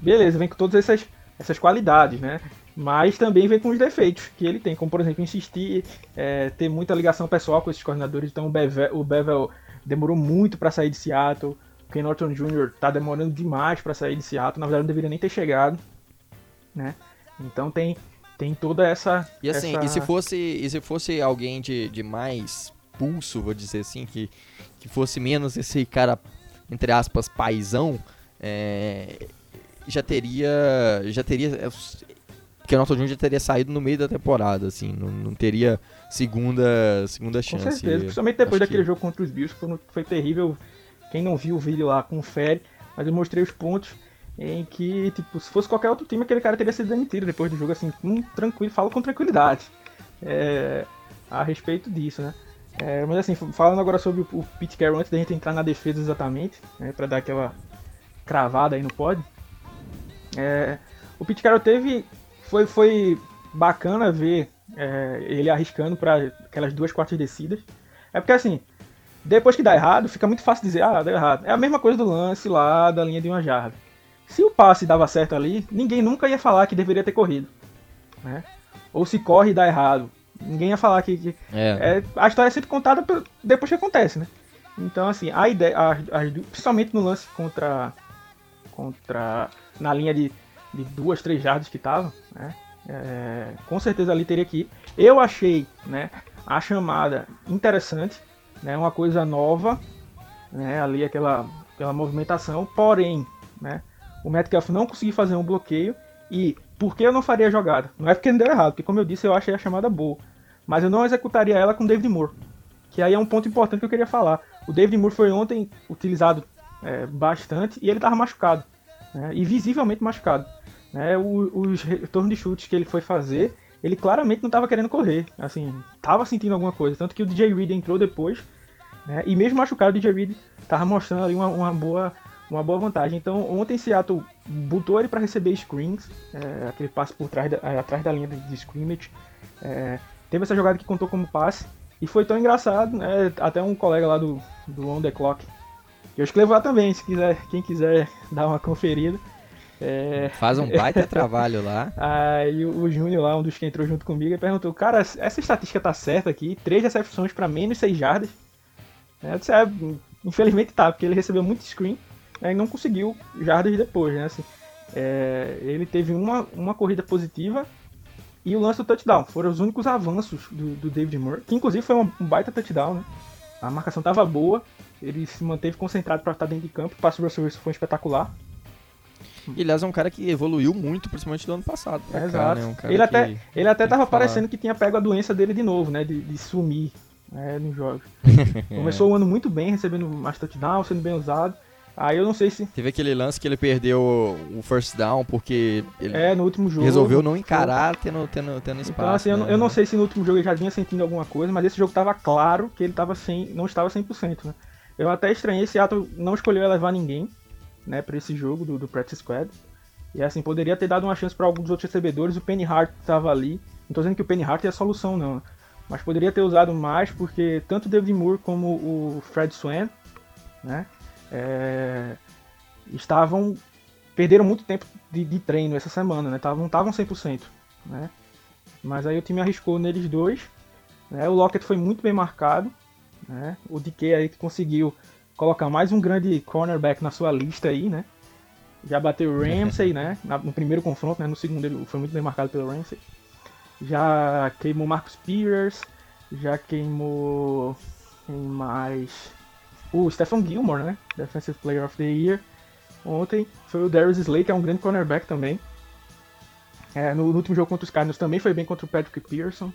beleza, vem com todas essas, essas qualidades, né? Mas também vem com os defeitos que ele tem, como por exemplo insistir, é, ter muita ligação pessoal com esses coordenadores. Então o Bevel, o Bevel demorou muito para sair de Seattle. O Ken Norton Jr. tá demorando demais para sair de Seattle. Na verdade, não deveria nem ter chegado, né? Então tem tem toda essa. E assim, essa... e se fosse e se fosse alguém de, de mais pulso, vou dizer assim, que, que fosse menos esse cara entre aspas paisão, é, já teria já teria porque o Norton Jr. já teria saído no meio da temporada, assim, não, não teria segunda, segunda chance. Com certeza, principalmente depois daquele que... jogo contra os Bills, foi, foi terrível. Quem não viu o vídeo lá, confere. Mas eu mostrei os pontos em que, tipo, se fosse qualquer outro time, aquele cara teria sido demitido depois do jogo, assim, com tranquilo, falo com tranquilidade é, a respeito disso, né? É, mas assim, falando agora sobre o, Pete Carroll, antes da gente entrar na defesa exatamente, né, para dar aquela cravada aí no pod, é, o Pete Carroll teve foi, foi bacana ver é, ele arriscando para aquelas duas quartas descidas. É porque assim, depois que dá errado, fica muito fácil dizer, ah, deu errado. É a mesma coisa do lance lá da linha de uma jarda. Se o passe dava certo ali, ninguém nunca ia falar que deveria ter corrido. Né? Ou se corre e dá errado. Ninguém ia falar que. que é. É, a história é sempre contada depois que acontece, né? Então, assim, a ideia. A, a, principalmente no lance contra. Contra. Na linha de de duas, três jardas que tava, né? É, com certeza ali teria que ir. Eu achei, né, a chamada interessante, né, uma coisa nova, né, ali aquela, aquela movimentação, porém, né, o Metcalf não conseguiu fazer um bloqueio e por que eu não faria a jogada? Não é porque não deu errado, porque como eu disse, eu achei a chamada boa, mas eu não executaria ela com o David Moore, que aí é um ponto importante que eu queria falar. O David Moore foi ontem utilizado é, bastante e ele estava machucado, né, e visivelmente machucado. Né, os retornos de chutes que ele foi fazer, ele claramente não estava querendo correr. Assim, estava sentindo alguma coisa. Tanto que o DJ Reed entrou depois, né, e mesmo machucado, o DJ Reed estava mostrando ali uma, uma, boa, uma boa vantagem. Então, ontem Seattle botou ele para receber screens, é, aquele passe por trás da, é, atrás da linha de, scrimmage. É, teve essa jogada que contou como passe. E foi tão engraçado, né, até um colega lá do, do On The Clock, que eu escrevo lá também, se quiser, quem quiser dar uma conferida. É... Faz um baita trabalho lá. Aí o Júnior lá, um dos que entrou junto comigo, perguntou, cara, essa estatística tá certa aqui, três recepções para menos 6 jardas. É, eu disse, é, infelizmente tá, porque ele recebeu muito screen né, e não conseguiu jardas depois, né? Assim, é, ele teve uma, uma corrida positiva e o lance do touchdown. Foram os únicos avanços do, do David Moore, que inclusive foi um baita touchdown, né? A marcação tava boa, ele se manteve concentrado para estar dentro de campo, o passo do Russell Wilson foi espetacular. E aliás é um cara que evoluiu muito, principalmente do ano passado. É, exato. Né? Um ele, até, ele até tava parecendo que tinha pego a doença dele de novo, né? De, de sumir né, nos jogos. Começou o ano muito bem, recebendo mais touchdown, sendo bem usado. Aí eu não sei se. Teve aquele lance que ele perdeu o first down porque ele é, no último jogo, resolveu não encarar tendo, tendo, tendo espaço. Então, assim, né? eu, não, eu, não, sei se no último jogo ele já vinha sentindo alguma coisa, mas esse jogo tava claro que ele tava sem, não estava 100%. Né? Eu até estranhei, esse ato não escolheu levar ninguém né, para esse jogo do, do Practice Squad. E assim, poderia ter dado uma chance para alguns outros recebedores. O Penny Hart estava ali. Não tô dizendo que o Penny Hart é a solução, não. Mas poderia ter usado mais, porque tanto o David Moore como o Fred Swan, né? É, estavam. perderam muito tempo de, de treino essa semana, né? Tavam, não estavam 100%, né? Mas aí o time arriscou neles dois. Né? O Lockett foi muito bem marcado. Né? O DK aí que conseguiu colocar mais um grande cornerback na sua lista aí, né? Já bateu o Ramsey, né? No primeiro confronto, né? No segundo ele foi muito bem marcado pelo Ramsey. Já queimou Marcus Peters. Já queimou. Quem mais? O Stephen Gilmore, né? Defensive Player of the Year. Ontem foi o Darius Slay, que é um grande cornerback também. É, no, no, último jogo contra os Cardinals também foi bem contra o Patrick Pearson.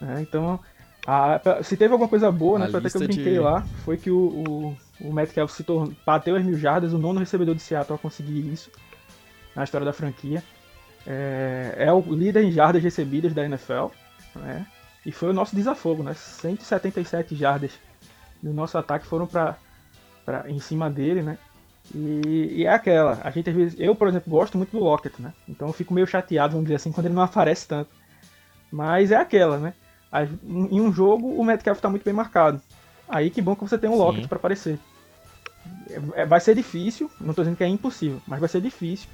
É, então, a, se teve alguma coisa boa, né? Foi até que eu brinquei de... lá, foi que o, o o Metcalf se tornou, bateu as mil jardas, o nono recebedor de Seattle a conseguir isso na história da franquia. É, é o líder em jardas recebidas da NFL, né? E foi o nosso desafogo, né? 177 jardas do nosso ataque foram para em cima dele, né? E, e, é aquela, a gente às vezes, eu por exemplo gosto muito do Lockett, né? Então eu fico meio chateado, vamos dizer assim, quando ele não aparece tanto. Mas é aquela, né? Em um jogo o Metcalf está muito bem marcado. Aí que bom que você tem um Lockett para aparecer. é, vai ser difícil, não estou dizendo que é impossível, mas vai ser difícil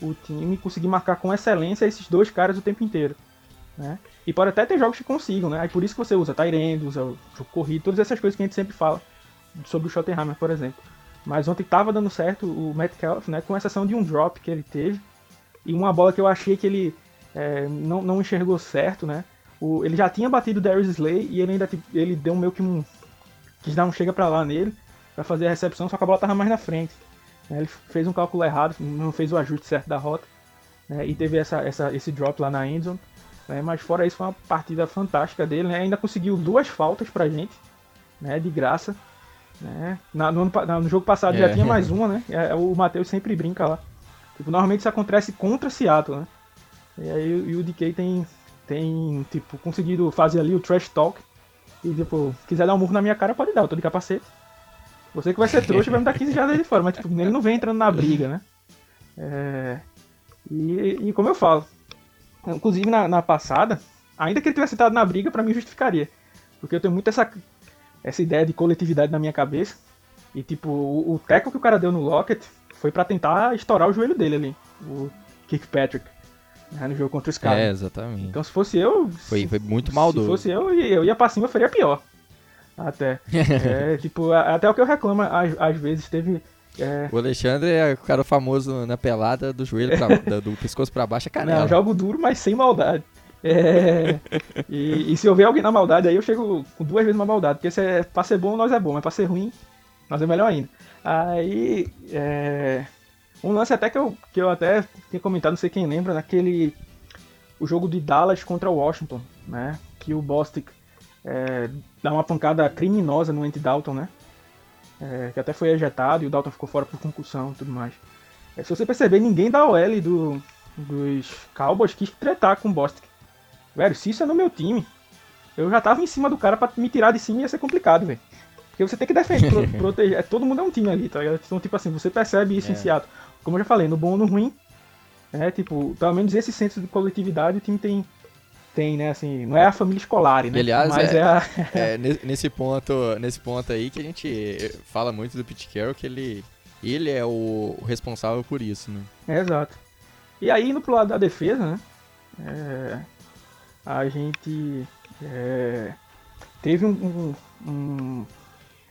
o time conseguir marcar com excelência esses dois caras o tempo inteiro. Né? E pode até ter jogos que consigam, né? Aí por isso que você usa Tyrande, usa o corrido, todas essas coisas que a gente sempre fala sobre o Schottenheimer, por exemplo. Mas ontem estava dando certo o Metcalf, né? Com exceção de um drop que ele teve e uma bola que eu achei que ele é, não, não enxergou certo, né? O, ele já tinha batido o Darius Slay e ele ainda ele deu meio que um quis dar um chega para lá nele para fazer a recepção, só que a bola tava mais na frente. Né? Ele fez um cálculo errado, não fez o ajuste certo da rota né? e teve essa, essa, esse drop lá na endzone. Né? Mas fora isso foi uma partida fantástica dele, né? Ainda conseguiu duas faltas pra gente, né? De graça. Né? Na, no, no, jogo passado é. já tinha mais uma, né? É, o Matheus sempre brinca lá. Tipo, normalmente isso acontece contra Seattle, né? E aí e o DK tem, tem, tipo, conseguido fazer ali o trash talk. E, tipo, quiser dar um murro na minha cara, pode dar, eu tô de capacete. Você que vai ser trouxa vai me dar 15 jardas de fora, mas tipo, ele não vem entrando na briga, né? É... E, e como eu falo, inclusive na, na passada, ainda que ele tivesse estado na briga, para mim justificaria. Porque eu tenho muito essa, essa ideia de coletividade na minha cabeça. E tipo, o, o teco que o cara deu no Lockett foi para tentar estourar o joelho dele ali, o Kirkpatrick, né, no jogo contra os caras. É, exatamente. Então se fosse eu. Foi, foi muito maldoso. Se fosse eu, eu ia pra cima, eu faria pior. Até. é, tipo, até o que eu reclamo, às, às vezes teve. É... O Alexandre é o cara famoso na pelada do joelho pra, do pescoço pra baixo, é canela. Não, jogo duro, mas sem maldade. É, e, e, se eu ver alguém na maldade, aí eu chego com duas vezes uma maldade. Porque se é, pra ser bom, nós é bom, mas pra ser ruim, nós é melhor ainda. Aí, é, um lance até que eu, que eu até tinha comentado, não sei quem lembra, naquele o jogo de Dallas contra o Washington, né? Que o Bostic é, dá uma pancada criminosa no Andy Dalton, né? É, que até foi ejetado e o Dalton ficou fora por concussão e tudo mais. É, se você perceber, ninguém da OL do, dos Cowboys quis tretar com o Bostic. Velho, se isso é no meu time, eu já tava em cima do cara para me tirar de cima ia ser complicado, velho. Porque você tem que defender, pro, proteger. É, todo mundo é um time ali, tá ligado? Então, tipo assim, você percebe isso é. em Seattle. Como eu já falei, no bom ou no ruim, é tipo, pelo menos esse senso de coletividade o time tem, tem, né? Assim, não é a família escolar, né? E, aliás, Mas é, é, a... é, nesse ponto, nesse ponto aí que a gente fala muito do Pete Carroll que ele, ele é o responsável por isso, né? É, exato. E aí indo pro lado da defesa, né? É, a gente é, teve um, um, um,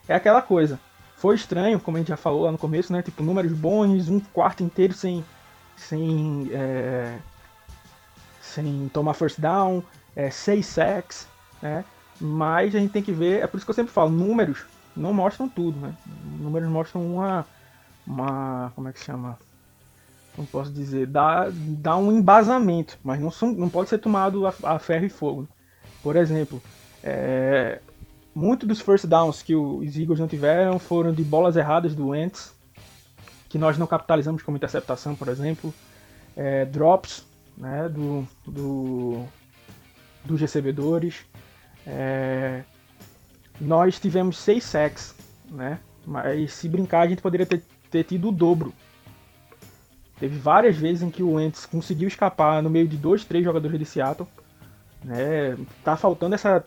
É aquela coisa. Foi estranho, como a gente já falou lá no começo, né? Tipo, números bons, um quarto inteiro sem. sem. Sem tomar first down, é, seis sacks, né? Mas a gente tem que ver, é por isso que eu sempre falo, números não mostram tudo, né? Números mostram uma. uma como é que chama? como posso dizer, dá, dá um embasamento, mas não, são, não pode ser tomado a, a ferro e fogo. Por exemplo, é, muitos dos first downs que os Eagles não tiveram foram de bolas erradas do Wentz, que nós não capitalizamos como interceptação, por exemplo, é, drops né, do, do, dos recebedores. É, nós tivemos seis sacks, né, mas se brincar a gente poderia ter, ter tido o dobro Teve várias vezes em que o Wentz conseguiu escapar no meio de dois, três jogadores de Seattle. Né? Tá faltando essa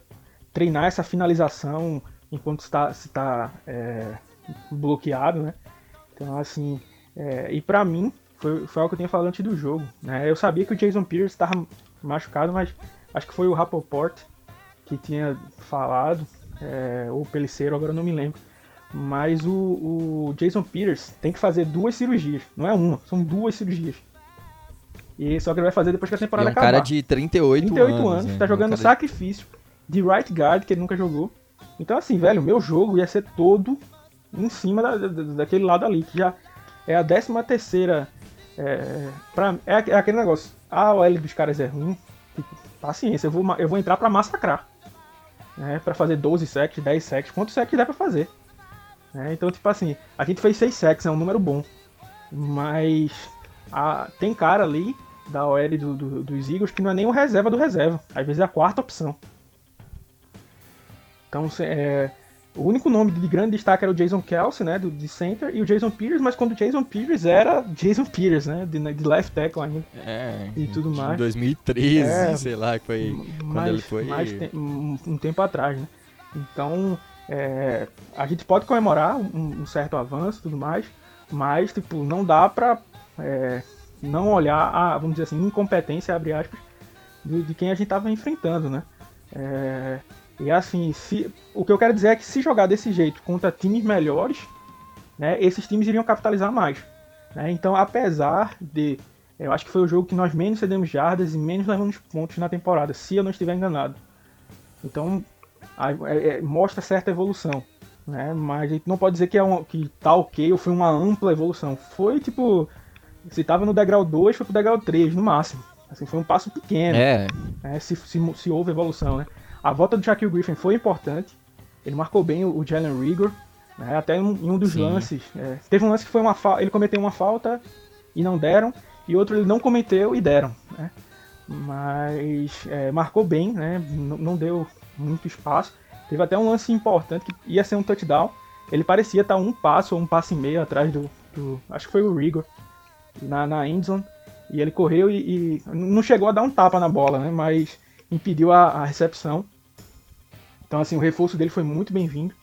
treinar essa finalização enquanto está está é, bloqueado, né? Então assim, é, e para mim foi, foi algo que eu tinha falado antes do jogo, né? Eu sabia que o Jason Pierce estava machucado, mas acho que foi o Rappaport que tinha falado, é, ou o Peliceiro, agora eu não me lembro mas o, o Jason Peters tem que fazer duas cirurgias. Não é uma, são duas cirurgias. E só que ele vai fazer depois que a temporada é um acabar. cara de 38, 38 anos. anos né? tá jogando é um sacrifício de right guard, que ele nunca jogou. Então, assim, velho, o meu jogo ia ser todo em cima da, da, daquele lado ali, que já é a 13 terceira. É, pra, é, é, aquele negócio. A OL dos caras é ruim. Tipo, paciência, eu vou, eu vou entrar pra massacrar. Né, pra fazer 12 sacks, 10 sacks, quantos sacks der pra fazer. Né? Então, tipo assim, a gente fez 6 sacks, é um número bom. Mas a, tem cara ali da OL do, do, dos Eagles que não é nem o reserva do reserva. Às vezes é a quarta opção. Então, é, o único nome de grande destaque era o Jason Kelsey, né, do, de center, e o Jason Peters, mas quando o Jason Peters era Jason Peters, né, de, de left tackle ainda. É, e tudo mais. Em 2013, é, sei lá, que foi mais, quando ele foi... Mais te, um, um tempo atrás, né. Então, é, a gente pode comemorar um, um certo avanço e tudo mais, mas, tipo, não dá pra é, não olhar a, vamos dizer assim, incompetência, abre aspas, de, de quem a gente tava enfrentando, né? É, e assim, se, o que eu quero dizer é que se jogar desse jeito contra times melhores, né, esses times iriam capitalizar mais. Né? Então, apesar de. Eu acho que foi o jogo que nós menos cedemos jardas e menos levamos pontos na temporada, se eu não estiver enganado. Então, é, é, mostra certa evolução né? Mas a gente não pode dizer que, é um, que tá ok ou foi uma ampla evolução. Foi tipo. Se tava no degrau 2, foi pro degrau 3, no máximo. Assim, foi um passo pequeno. É. Né? Se, se, se, houve evolução, né? A volta do Shaquille Griffin foi importante. Ele marcou bem o, o Jalen Rigor. Né? Até em, em, um dos Sim. lances. É, teve um lance que foi uma falta. Ele cometeu uma falta e não deram. E outro ele não cometeu e deram. Né? Mas é, marcou bem, né? N não deu muito espaço. Teve até um lance importante que ia ser um touchdown. Ele parecia estar um passo ou um passo e meio atrás do. do acho que foi o Rigor. Na, na endzone. E ele correu e, e, não chegou a dar um tapa na bola, né? Mas impediu a, a recepção. Então, assim, o reforço dele foi muito bem-vindo.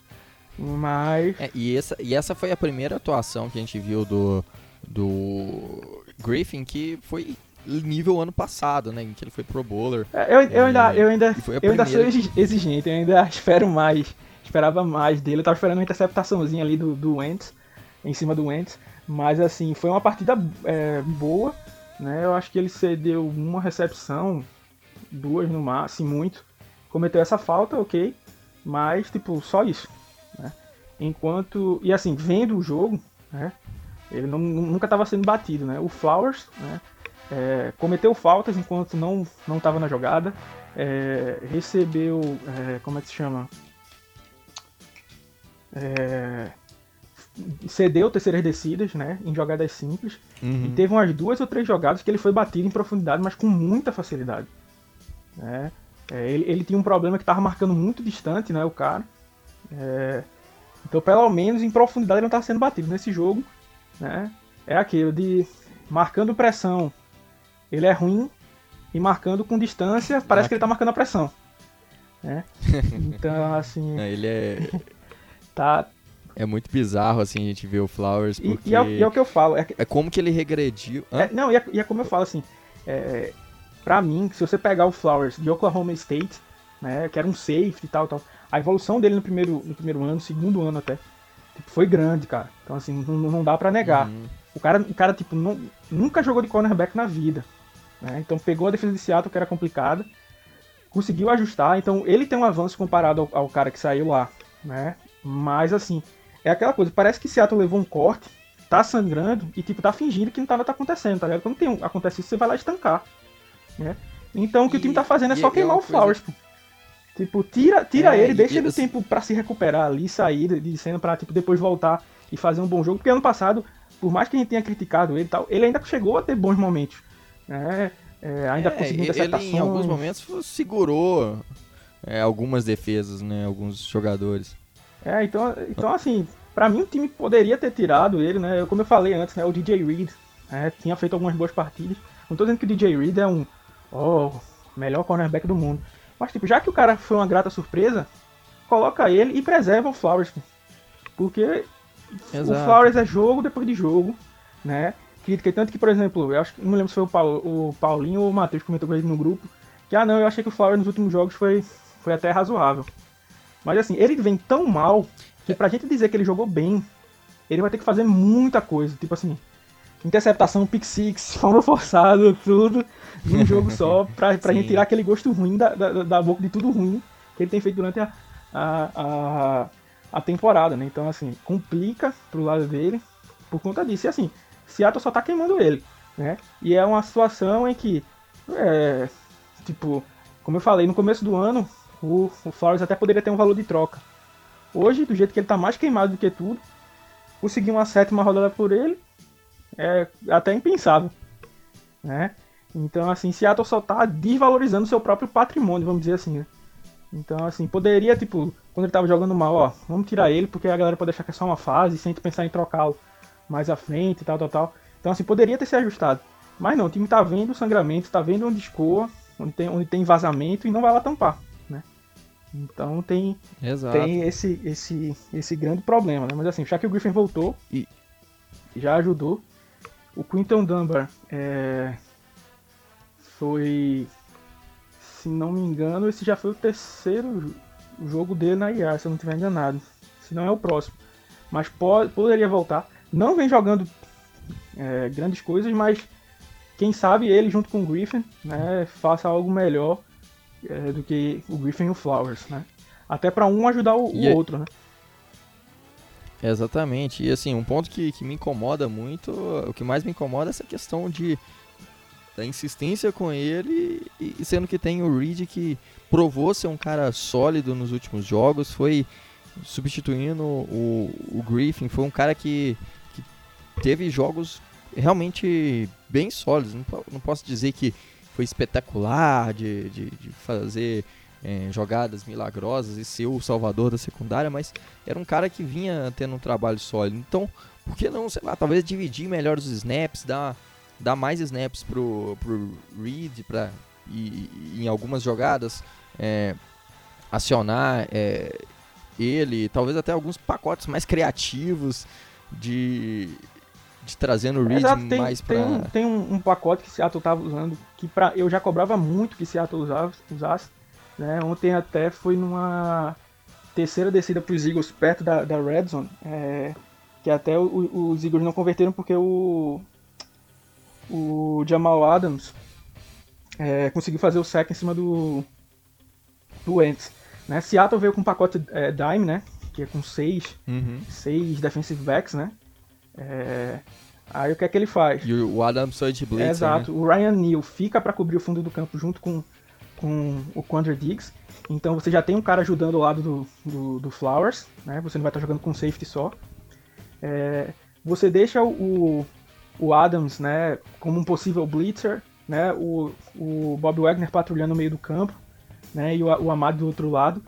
Mas. É, e, essa, e essa foi a primeira atuação que a gente viu do, do Griffin que foi nível ano passado, né? Em que ele foi pro bowler. É, eu, eu ainda, eu ainda, eu ainda sou exigente, eu ainda espero mais. Esperava mais dele. Eu tava esperando uma interceptaçãozinha ali do, do Wentz, em cima do Wentz. Mas assim, foi uma partida é, boa. Né? Eu acho que ele cedeu uma recepção, duas no máximo, muito. Cometeu essa falta, ok. Mas, tipo, só isso. Né? Enquanto. E assim, vendo o jogo, né? Ele não, nunca estava sendo batido, né? O Flowers, né? é, cometeu faltas enquanto não não estava na jogada, é, recebeu, é, como é que se chama? É, cedeu terceiras descidas, né, em jogadas simples, uhum. e teve umas duas ou três jogadas que ele foi batido em profundidade, mas com muita facilidade. Né? É, ele, ele, tinha um problema que estava marcando muito distante, né, o cara. É, então, pelo menos em profundidade ele não estava sendo batido nesse jogo, né? É aquilo de marcando pressão ele é ruim e marcando com distância, parece que ele tá marcando a pressão. Né? Então, assim. ele é. Tá. É muito bizarro, assim, a gente ver o Flowers. Porque... E, e, é, e é, o que eu falo. É, é como que ele regrediu. É, não, e é, e é, como eu falo, assim. É, pra mim, se você pegar o Flowers de Oklahoma State, né, que era um safety e tal, tal, a evolução dele no primeiro, no primeiro ano, segundo ano até, tipo, foi grande, cara. Então, assim, não, não dá pra negar. Uhum. O cara, o cara tipo, não, nunca jogou de cornerback na vida. Né? Então pegou a defesa de Seattle, que era complicada, conseguiu ajustar. Então ele tem um avanço comparado ao, ao, cara que saiu lá. Né? Mas assim, é aquela coisa, parece que Seattle levou um corte, tá sangrando e tipo, tá fingindo que não tá acontecendo, tá ligado? Quando tem, acontece isso, você vai lá estancar. Né? Então o que e, o time tá fazendo é só queimar o Flowers, pô. Tipo, tira, tira é, ele, deixa ele tempo para se recuperar ali, sair de cena pra tipo, depois voltar e fazer um bom jogo. Porque ano passado, por mais que a gente tenha criticado ele e tal, ele ainda chegou a ter bons momentos né? É, ainda é, conseguindo interceptações. Ele em alguns momentos segurou é, algumas defesas, né? Alguns jogadores. É, então, então assim, para mim o time poderia ter tirado ele, né? Como eu falei antes, né? O DJ Reed né, tinha feito algumas boas partidas. Não tô dizendo que o DJ Reed é um oh, melhor cornerback do mundo. Mas, tipo, já que o cara foi uma grata surpresa, coloca ele e preserva o Flowers. Porque Exato. o Flowers é jogo depois de jogo, né? crítica. Tanto que, por exemplo, eu acho que não me lembro se foi o, Paulo, o Paulinho ou o Matheus que comentou com ele no grupo. Que, ah, não, eu achei que o Flower nos últimos jogos foi, foi até razoável. Mas, assim, ele vem tão mal que pra gente dizer que ele jogou bem, ele vai ter que fazer muita coisa. Tipo assim, interceptação, pick six, forma forçado, tudo, num jogo só, pra, pra gente tirar aquele gosto ruim da, da, da, boca de tudo ruim que ele tem feito durante a, a, a, a temporada, né? Então, assim, complica pro lado dele por conta disso. E assim, Seattle só tá queimando ele, né? E é uma situação em que, é, tipo, como eu falei, no começo do ano, o, o Flowers até poderia ter um valor de troca. Hoje, do jeito que ele tá mais queimado do que tudo, conseguir uma sétima rodada por ele é até impensável, né? Então, assim, Seattle só tá desvalorizando seu próprio patrimônio, vamos dizer assim, né? Então, assim, poderia, tipo, quando ele tava jogando mal, ó, vamos tirar ele porque a galera pode achar que é só uma fase sem pensar em trocá-lo mais à frente e tal, tal, tal. Então, assim, poderia ter se ajustado. Mas não, o time tá vendo o sangramento, tá vendo onde escoa, onde tem, onde tem vazamento e não vai lá tampar, né? Então tem, Exato. tem esse, esse, esse grande problema, né? Mas assim, já que o Griffin voltou e já ajudou, o Quinton Dunbar é, foi, se não me engano, esse já foi o terceiro jogo dele na IA, se eu não estiver enganado. Se não é o próximo. Mas pode, poderia voltar. Não vem jogando é, grandes coisas, mas quem sabe ele junto com o Griffin né, faça algo melhor é, do que o Griffin e o Flowers, né? Até para um ajudar o, o outro, né? Exatamente. E assim, um ponto que, que me incomoda muito, o que mais me incomoda é essa questão de da insistência com ele e, sendo que tem o Reed que provou ser um cara sólido nos últimos jogos, foi substituindo o, o Griffin, foi um cara que, que teve jogos realmente bem sólidos. Não, não posso dizer que foi espetacular de, de, de fazer é, jogadas milagrosas e ser o salvador da secundária, mas era um cara que vinha tendo um trabalho sólido. Então, por que não, sei lá, talvez dividir melhor os snaps, dar, dar mais snaps pro, pro Reed pra, e, e em algumas jogadas é, acionar é, ele, talvez até alguns pacotes mais criativos de, de trazendo o Reed Exato, tem, mais pra... Tem, um, tem um, um, pacote que Seattle tava usando, que pra, eu já cobrava muito que Seattle usava, usasse. Né? Ontem até foi numa terceira descida para os Eagles perto da, da Red Zone, é, que até o, os Eagles não converteram porque o, o Jamal Adams é, conseguiu fazer o sack em cima do, do Wentz. Né? Seattle veio com um pacote é, dime, né? que é com seis, uhum. seis defensive backs, né? É... Aí o que é que ele faz? E o Adam foi de blitz, Exato. Né? O Ryan Neal fica para cobrir o fundo do campo junto com, com o Quandre Diggs. Então você já tem um cara ajudando ao lado do, do, do Flowers, né? Você não vai estar jogando com safety só. É... Você deixa o, o Adams, né, como um possível blitzer, né? O, o Bob Wagner patrulhando no meio do campo, né? E o, o do outro lado,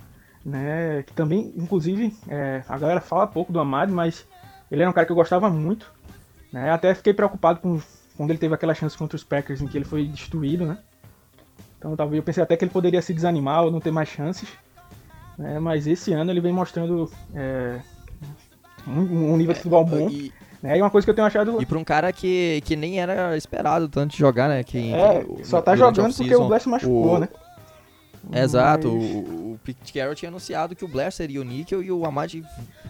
né? Que também, inclusive, é... a galera fala pouco do Amado, mas ele era um cara que eu gostava muito. Né? Até fiquei preocupado com quando ele teve aquela chance contra os Packers em que ele foi destruído, né? Então talvez eu pensei até que ele poderia se desanimar ou não ter mais chances. Né? Mas esse ano ele vem mostrando é, um, um, nível de futebol bom. E, né? e uma coisa que eu tenho achado. E pra um cara que, que nem era esperado tanto de jogar, né? Que, é, só tá jogando porque o Bless machucou, o, né? Exato, Mas... o, o Pete Carroll tinha anunciado que o Blair seria o níquel e o Amad.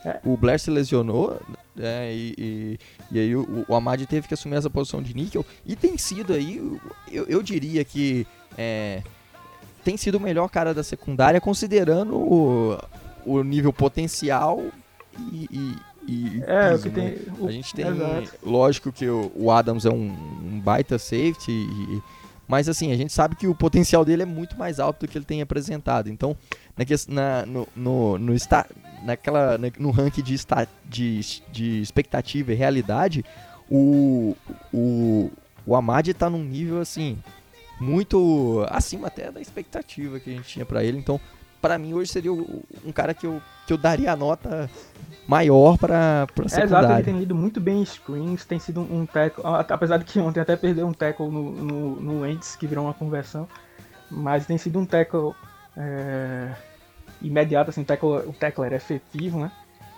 É. O Blair se lesionou, né, e, e, e, aí o, o Amad teve que assumir essa posição de níquel. E tem sido aí, eu, eu diria que é, tem sido o melhor cara da secundária, considerando o, o nível potencial e, e e é, piso, tem, né? o, a gente tem, exato. lógico que o, o Adams é um, um baita safety e, mas assim, a gente sabe que o potencial dele é muito mais alto do que ele tem apresentado. Então, na, no, no, no, está, naquela, no ranking de, está, de, de expectativa e realidade, o, o, o Amad está num nível assim muito acima até da expectativa que a gente tinha para ele. Então, para mim hoje seria um cara que eu, que eu daria a nota maior para para é, Exato, ele tem lido muito bem screens, tem sido um tackle, apesar de que ontem até perdeu um tackle no, no, no Ents, que virou uma conversão, mas tem sido um tackle é, imediato, assim, tackle, o tackler é efetivo, né?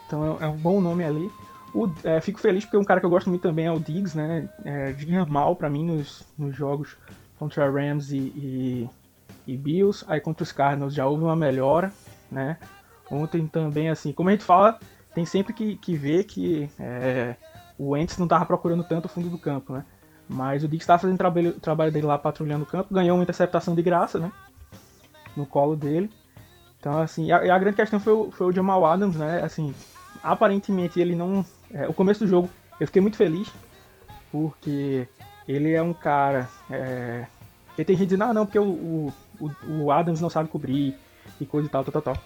Então é, é, um bom nome ali. O, é, fico feliz porque um cara que eu gosto muito também é o Diggs, né? É, vinha mal para mim nos, nos jogos contra Rams e, e, e Bills, aí contra os Cardinals já houve uma melhora, né? Ontem também, assim, como a gente fala, tem sempre que, que ver que é, o Wentz não estava procurando tanto o fundo do campo, né? Mas o Dick estava fazendo o trabalho, trabalho dele lá patrulhando o campo, ganhou uma interceptação de graça, né? No colo dele. Então, assim, a, a grande questão foi o, foi o Jamal Adams, né? Assim, aparentemente ele não. É, o começo do jogo eu fiquei muito feliz, porque ele é um cara. É, ele tem gente dizendo, ah, não, porque o, o, o Adams não sabe cobrir, e coisa e tal, tal, tal, tal.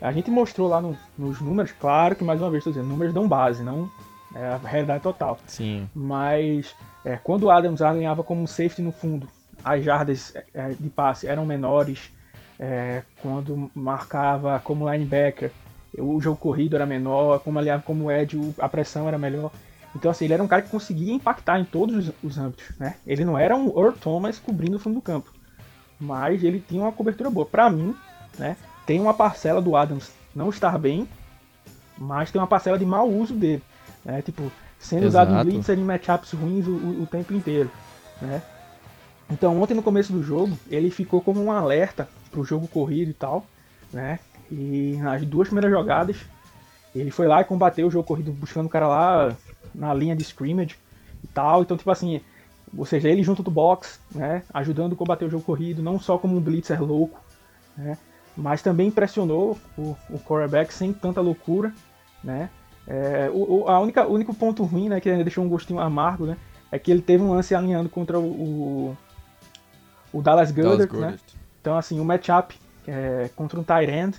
A gente mostrou lá no, nos números, claro que mais uma vez estou dizendo, números dão base, não é a realidade total. Sim. Mas é, quando o Adams alinhava como safety no fundo, as jardas é, de passe eram menores. É, quando marcava como linebacker, o jogo corrido era menor. Como aliava como Ed, a pressão era melhor. Então, assim, ele era um cara que conseguia impactar em todos os, os âmbitos, né? Ele não era um Earl Thomas cobrindo o fundo do campo, mas ele tinha uma cobertura boa. Para mim, né? tem uma parcela do Adams não estar bem, mas tem uma parcela de mau uso dele. Né? Tipo, sendo Exato. usado em blitzer em matchups ruins o, o, o, tempo inteiro. Né? Então ontem no começo do jogo, ele ficou como um alerta pro jogo corrido e tal. Né? E nas duas primeiras jogadas, ele foi lá e combateu o jogo corrido buscando o cara lá na linha de scrimmage e tal. Então, tipo assim, ou seja, ele junto do box, né, ajudando a combater o jogo corrido, não só como um blitzer louco, né, mas também pressionou o, o quarterback sem tanta loucura, né. É, o, o, a única, o único ponto ruim, né, que deixou um gostinho amargo, né, é que ele teve um lance alinhando contra o, o, o Dallas Goddard, né. Então, assim, o matchup é, contra um tight end,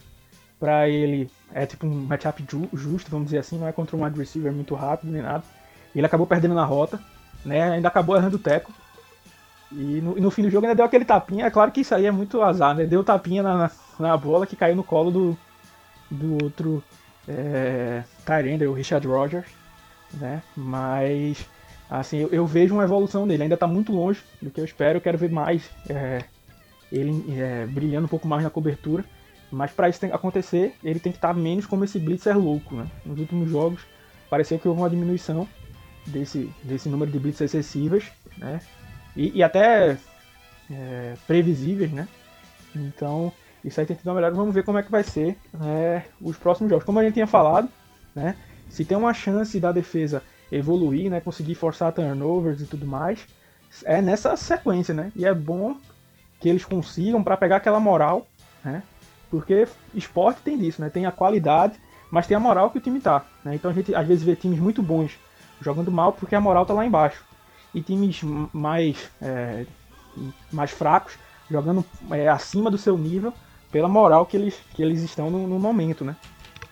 para ele é tipo um matchup ju justo, vamos dizer assim, não é contra um wide receiver muito rápido nem nada. Ele acabou perdendo na rota, né? Ainda acabou errando o teco. E no, no, fim do jogo ainda deu aquele tapinha. É claro que isso aí é muito azar, né? Deu tapinha na, na, na bola que caiu no colo do, do outro é, Tyrender, o Richard Rogers, né? Mas, assim, eu, eu, vejo uma evolução dele. Ainda está muito longe do que eu espero. Eu quero ver mais é, ele é, brilhando um pouco mais na cobertura. Mas para isso acontecer, ele tem que estar tá menos como esse blitzer louco, né? Nos últimos jogos, pareceu que houve uma diminuição desse, desse número de blitz excessivas, né? E, e até é, previsíveis, né? Então, isso aí tem que dar uma melhor. Vamos ver como é que vai ser né, os próximos jogos. Como a gente tinha falado, né? Se tem uma chance da defesa evoluir, né? Conseguir forçar turnovers e tudo mais, é nessa sequência, né? E é bom que eles consigam para pegar aquela moral, né? Porque esporte tem disso, né? Tem a qualidade, mas tem a moral que o time tá. Né? Então a gente às vezes vê times muito bons jogando mal porque a moral tá lá embaixo. E times mais, é, mais fracos jogando é, acima do seu nível pela moral que eles, que eles estão no, no momento, né?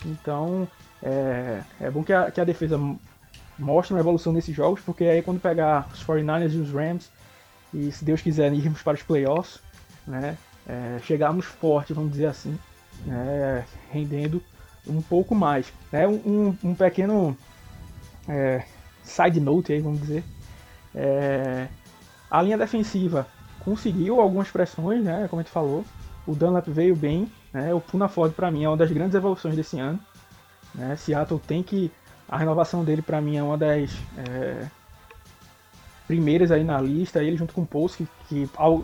Então é, é bom que a, que a defesa mostre uma evolução nesses jogos, porque aí quando pegar os 49ers e os Rams, e se Deus quiser irmos para os playoffs, né? É, chegarmos forte, vamos dizer assim, né, rendendo um pouco mais. É um, um, pequeno é, side note aí, vamos dizer. É, a linha defensiva conseguiu algumas pressões, né, como a gente falou. O Dunlap veio bem, né, o Puna Ford para mim é uma das grandes evoluções desse ano. Né, Seattle tem que a renovação dele para mim é uma das é, primeiras aí na lista, ele junto com o Post, que, que ao,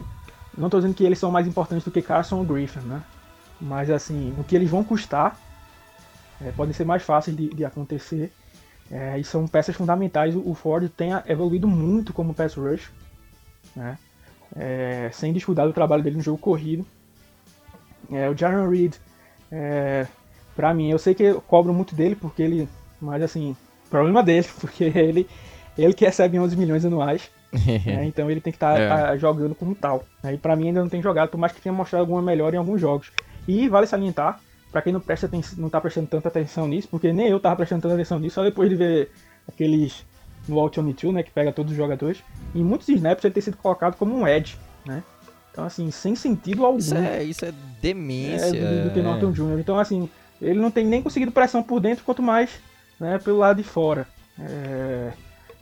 não estou dizendo que eles são mais importantes do que Carson ou Griffin, né? Mas assim, o que eles vão custar é, podem ser mais fáceis de, de acontecer. É, e são peças fundamentais. O Ford tem evoluído muito como pass rush, né? É, sem descuidar do trabalho dele no jogo corrido. É, o Jaron Reed, é, pra mim, eu sei que eu cobro muito dele, porque ele. Mas assim, problema dele, porque ele, ele que recebe 11 milhões anuais. né? Então ele tem que estar tá, é. tá jogando como tal. Né? E para mim ainda não tem jogado, por mais que tenha mostrado alguma melhora em alguns jogos. E vale salientar, para quem não presta atenção, não tá prestando tanta atenção nisso, porque nem eu tava prestando tanta atenção nisso, só depois de ver aqueles no Alt on 2, né, que pega todos os jogadores. Em muitos snaps ele tem sido colocado como um edge, né? Então assim, sem sentido algum. Isso é, isso é demência. É, do, do Norton Jr. Então assim, ele não tem nem conseguido pressão por dentro, quanto mais né, pelo lado de fora. É...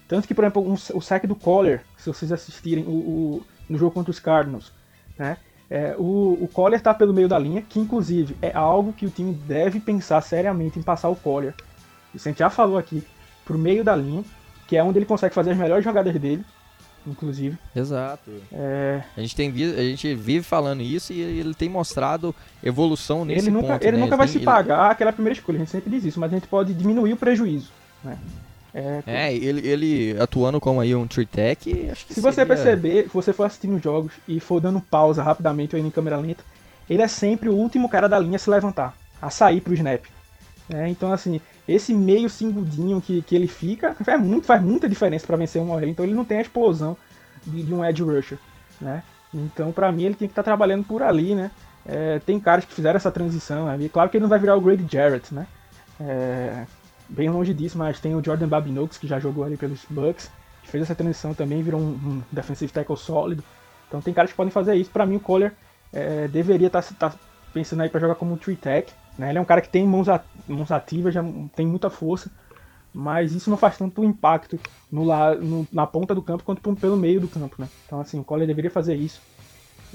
Tanto que, por exemplo, um, o saque do Collar, se vocês assistirem o, o, no jogo contra os Cardinals, né? É, o, o Collar está pelo meio da linha, que inclusive é algo que o time deve pensar seriamente em passar o Collar. Isso a gente já falou aqui, pro meio da linha, que é onde ele consegue fazer as melhores jogadas dele, inclusive. Exato. É... A, gente tem, a gente vive falando isso e ele tem mostrado evolução nesse ele nunca, ponto. Ele né? nunca vai se pagar aquela primeira escolha, a gente sempre diz isso, mas a gente pode diminuir o prejuízo. Né? É, é, ele, ele atuando como aí um tree tech, acho que Se seria... você perceber, se você for assistindo os jogos e for dando pausa rapidamente ou indo em câmera lenta, ele é sempre o último cara da linha a se levantar, a sair pro snap. É, então, assim, esse meio segundinho que, que ele fica faz, muito, faz muita diferença para vencer uma OL. Então, ele não tem a explosão de, de um edge rusher, né? Então, para mim, ele tem que estar tá trabalhando por ali, né? É, tem caras que fizeram essa transição, né? claro que ele não vai virar o Grady Jarrett, né? É, bem longe disso, mas tem o Jordan Babinokes, que já jogou ali pelos Bucks, que fez essa transição também, virou um, um defensive tackle sólido. Então tem caras que podem fazer isso. Para mim, o Collier é, deveria estar tá, tá pensando aí para jogar como um tree tech. Né? Ele é um cara que tem mãos, mãos ativas, já tem muita força, mas isso não faz tanto impacto no, no, na ponta do campo quanto pelo meio do campo. Né? Então, assim, o Collier deveria fazer isso.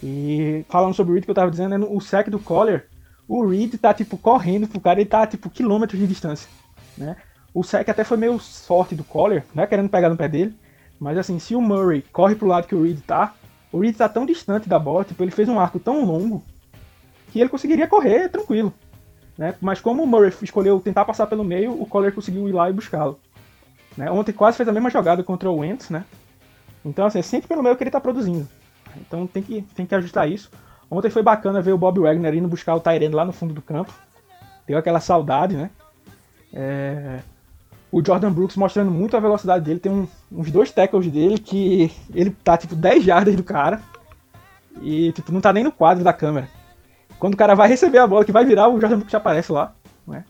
E falando sobre o Reed que eu estava dizendo, é no, o sec do Collier O Reed tá, tipo, correndo pro cara, ele tá, tipo, quilômetros de distância, né? O sec até foi meio sorte do Collier, né? Querendo pegar no pé dele. Mas assim, se o Murray corre pro lado que o Reed tá, o Reed tá tão distante da bola, tipo, ele fez um arco tão longo que ele conseguiria correr tranquilo. Né? Mas como o Murray escolheu tentar passar pelo meio, o Collier conseguiu ir lá e buscá-lo. Né? Ontem quase fez a mesma jogada contra o Wentz, né? Então, assim, é sempre pelo meio que ele tá produzindo. Então tem que, tem que ajustar isso. Ontem foi bacana ver o Bob Wagner indo buscar o Tyrene lá no fundo do campo. Deu aquela saudade, né? É... O Jordan Brooks mostrando muito a velocidade dele. Tem um, uns dois tackles dele que ele tá tipo 10 jardas do cara. E tipo, não tá nem no quadro da câmera. Quando o cara vai receber a bola, que vai virar, o Jordan Brooks já aparece lá. Né?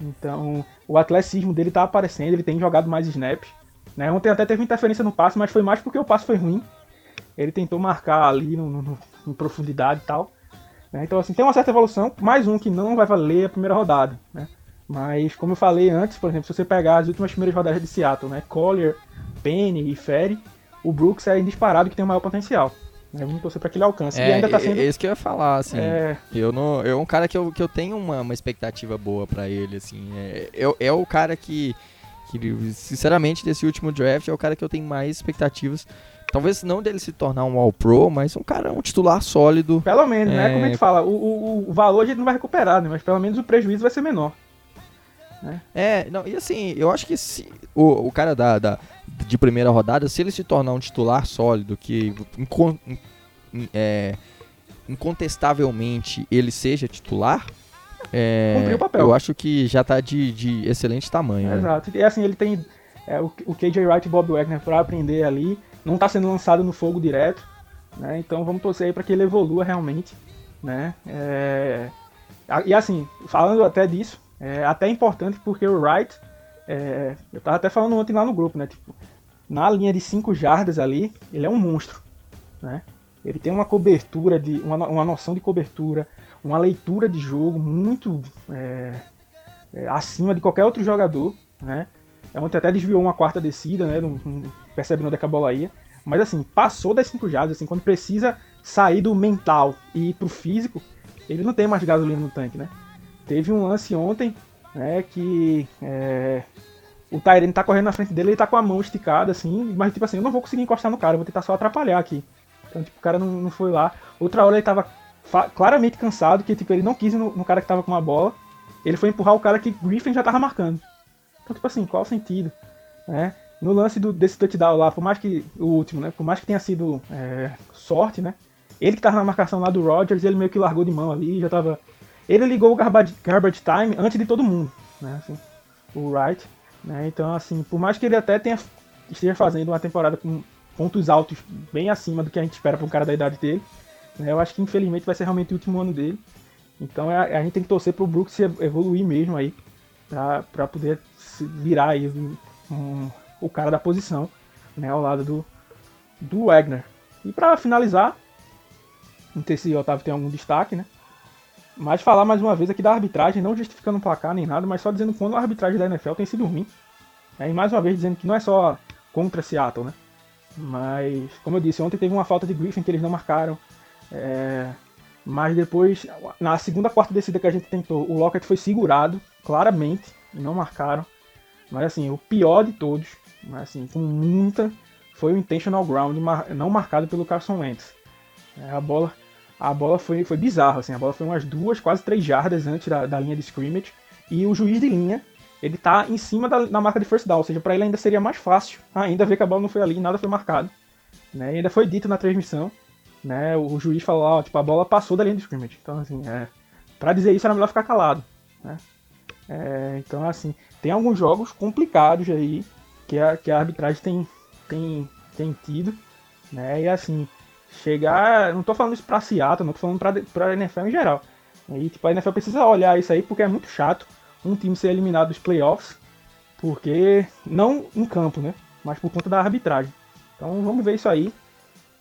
Então, o atleticismo dele tá aparecendo, ele tem jogado mais snaps. Né? Ontem até teve interferência no passe, mas foi mais porque o passe foi ruim. Ele tentou marcar ali no, no, no em profundidade e tal. Né? Então, assim, tem uma certa evolução. Mais um que não vai valer a primeira rodada. Né? Mas, como eu falei antes, por exemplo, se você pegar as últimas primeiras rodadas de Seattle, né? Collier, Penny e Ferry, o Brooks é indisparado que tem o maior potencial. Né? Vamos torcer para que ele alcance. É, e ainda tá sendo. É isso que eu ia falar, assim. É... Eu não, eu é um cara que eu, que eu tenho uma, uma expectativa boa para ele, assim. É, é, é o cara que, que, sinceramente, desse último draft, é o cara que eu tenho mais expectativas Talvez não dele se tornar um All-Pro, mas um cara, um titular sólido. Pelo menos, né? é... né? Como a gente fala, o, o, o, valor a gente não vai recuperar, né? Mas pelo menos o prejuízo vai ser menor. Né? É, não, e assim, eu acho que se o, o cara da, da, de primeira rodada, se ele se tornar um titular sólido, que incon, é, incontestavelmente ele seja titular, é, eu acho que já tá de, de excelente tamanho. É, né? Exato. E assim, ele tem é, o, o KJ Wright e Bob Wagner para aprender ali não está sendo lançado no fogo direto, né? Então vamos torcer aí para que ele evolua realmente, né? É... E assim, falando até disso, é até importante porque o Wright, é... eu tava até falando ontem lá no grupo, né? Tipo, na linha de 5 jardas ali, ele é um monstro, né? Ele tem uma cobertura de uma, uma noção de cobertura, uma leitura de jogo muito é, é, acima de qualquer outro jogador, né? Ontem até desviou uma quarta descida, né? Não, não percebe onde é que a bola ia. Mas assim, passou das 5 jardas, assim, quando precisa sair do mental e ir pro físico, ele não tem mais gasolina no tanque, né? Teve um lance ontem, né, que é, o Tyrene tá correndo na frente dele, ele tá com a mão esticada, assim, mas tipo assim, eu não vou conseguir encostar no cara, eu vou tentar só atrapalhar aqui. Então, tipo, o cara não, não foi lá. Outra hora ele tava claramente cansado, que tipo, ele não quis no, no cara que tava com a bola. Ele foi empurrar o cara que Griffin já tava marcando. Então, tipo assim, qual o sentido? Né? No lance do, desse touchdown lá, por mais que. O último, né? Por mais que tenha sido é, sorte, né? Ele que tava na marcação lá do Rodgers, ele meio que largou de mão ali, já tava. Ele ligou o garbage, time antes de todo mundo, né? Assim, o Wright. Né? Então, assim, por mais que ele até tenha, esteja fazendo uma temporada com pontos altos bem acima do que a gente espera para um cara da idade dele, né? eu acho que infelizmente vai ser realmente o último ano dele. Então a, é, a gente tem que torcer pro Brooks evoluir mesmo aí, para poder virar aí um, um, o cara da posição, né, ao lado do, do Wagner. E para finalizar, não sei se o Otávio tem algum destaque, né? Mas falar mais uma vez aqui da arbitragem, não justificando o placar nem nada, mas só dizendo quando a arbitragem da NFL tem sido ruim. Né? E mais uma vez dizendo que não é só contra Seattle, né? Mas, como eu disse, ontem teve uma falta de Griffin que eles não marcaram. É... Mas depois, na segunda quarta descida que a gente tentou, o Lockett foi segurado, claramente, e não marcaram. Mas assim, o pior de todos, assim, com muita, foi o intentional ground não marcado pelo Carson Wentz. É, a bola, a bola foi, foi bizarra, assim, a bola foi umas duas, quase três jardas antes da, da linha de scrimmage. E o juiz de linha, ele tá em cima da, da marca de first down, ou seja, para ele ainda seria mais fácil ainda ver que a bola não foi ali, nada foi marcado. Né? E ainda foi dito na transmissão, né? O juiz falou, ó, tipo, a bola passou da linha de scrimmage. Então, assim, é, para dizer isso era melhor ficar calado, né? É, então, assim, tem alguns jogos complicados aí que a, que a arbitragem tem, tem, tem tido, né? E assim, chegar. Não tô falando isso pra Seattle, não tô falando pra, pra NFL em geral. E tipo, a NFL precisa olhar isso aí porque é muito chato um time ser eliminado dos playoffs, porque não em campo, né? Mas por conta da arbitragem. Então vamos ver isso aí.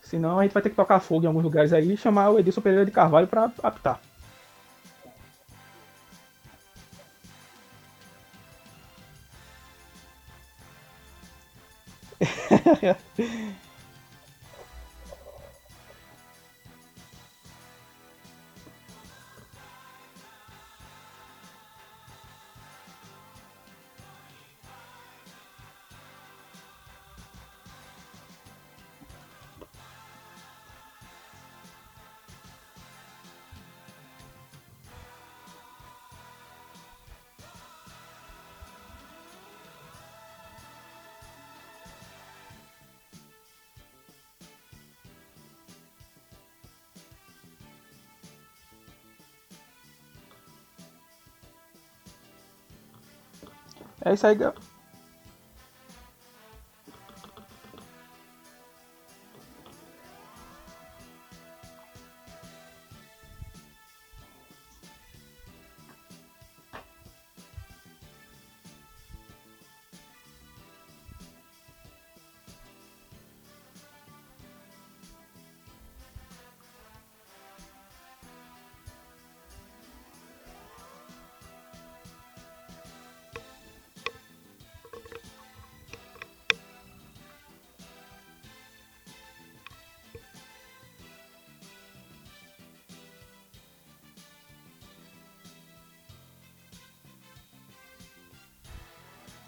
Senão a gente vai ter que tocar fogo em alguns lugares aí e chamar o Edilson Pereira de Carvalho para apitar. É isso aí, galera.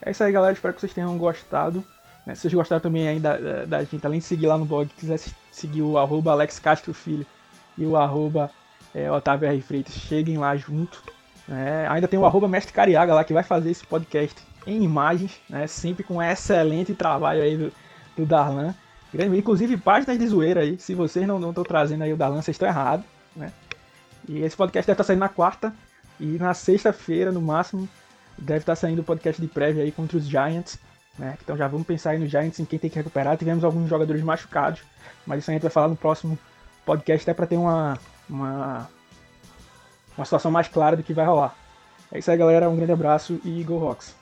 É isso aí, galera. Espero que vocês tenham gostado. Né? Se vocês gostaram também aí da, da, gente, além de seguir lá no blog, quiser seguir o arroba Alex Castro Filho e o arroba é, Otávio R. Freitas, cheguem lá junto. Né? Ainda tem o arroba Mestre Cariaga lá que vai fazer esse podcast em imagens, né? sempre com excelente trabalho aí do, do Darlan. Inclusive páginas de zoeira aí. Se vocês não estão trazendo aí o Darlan, vocês estão errados. Né? E esse podcast deve estar saindo na quarta e na sexta-feira, no máximo, deve estar saindo o podcast de prévia aí contra os Giants. Né? Então já vamos pensar aí nos Giants em quem tem que recuperar. Tivemos alguns jogadores machucados, mas isso a gente vai falar no próximo podcast até para ter uma, uma, uma situação mais clara do que vai rolar. É isso aí, galera. Um grande abraço e Go Rocks!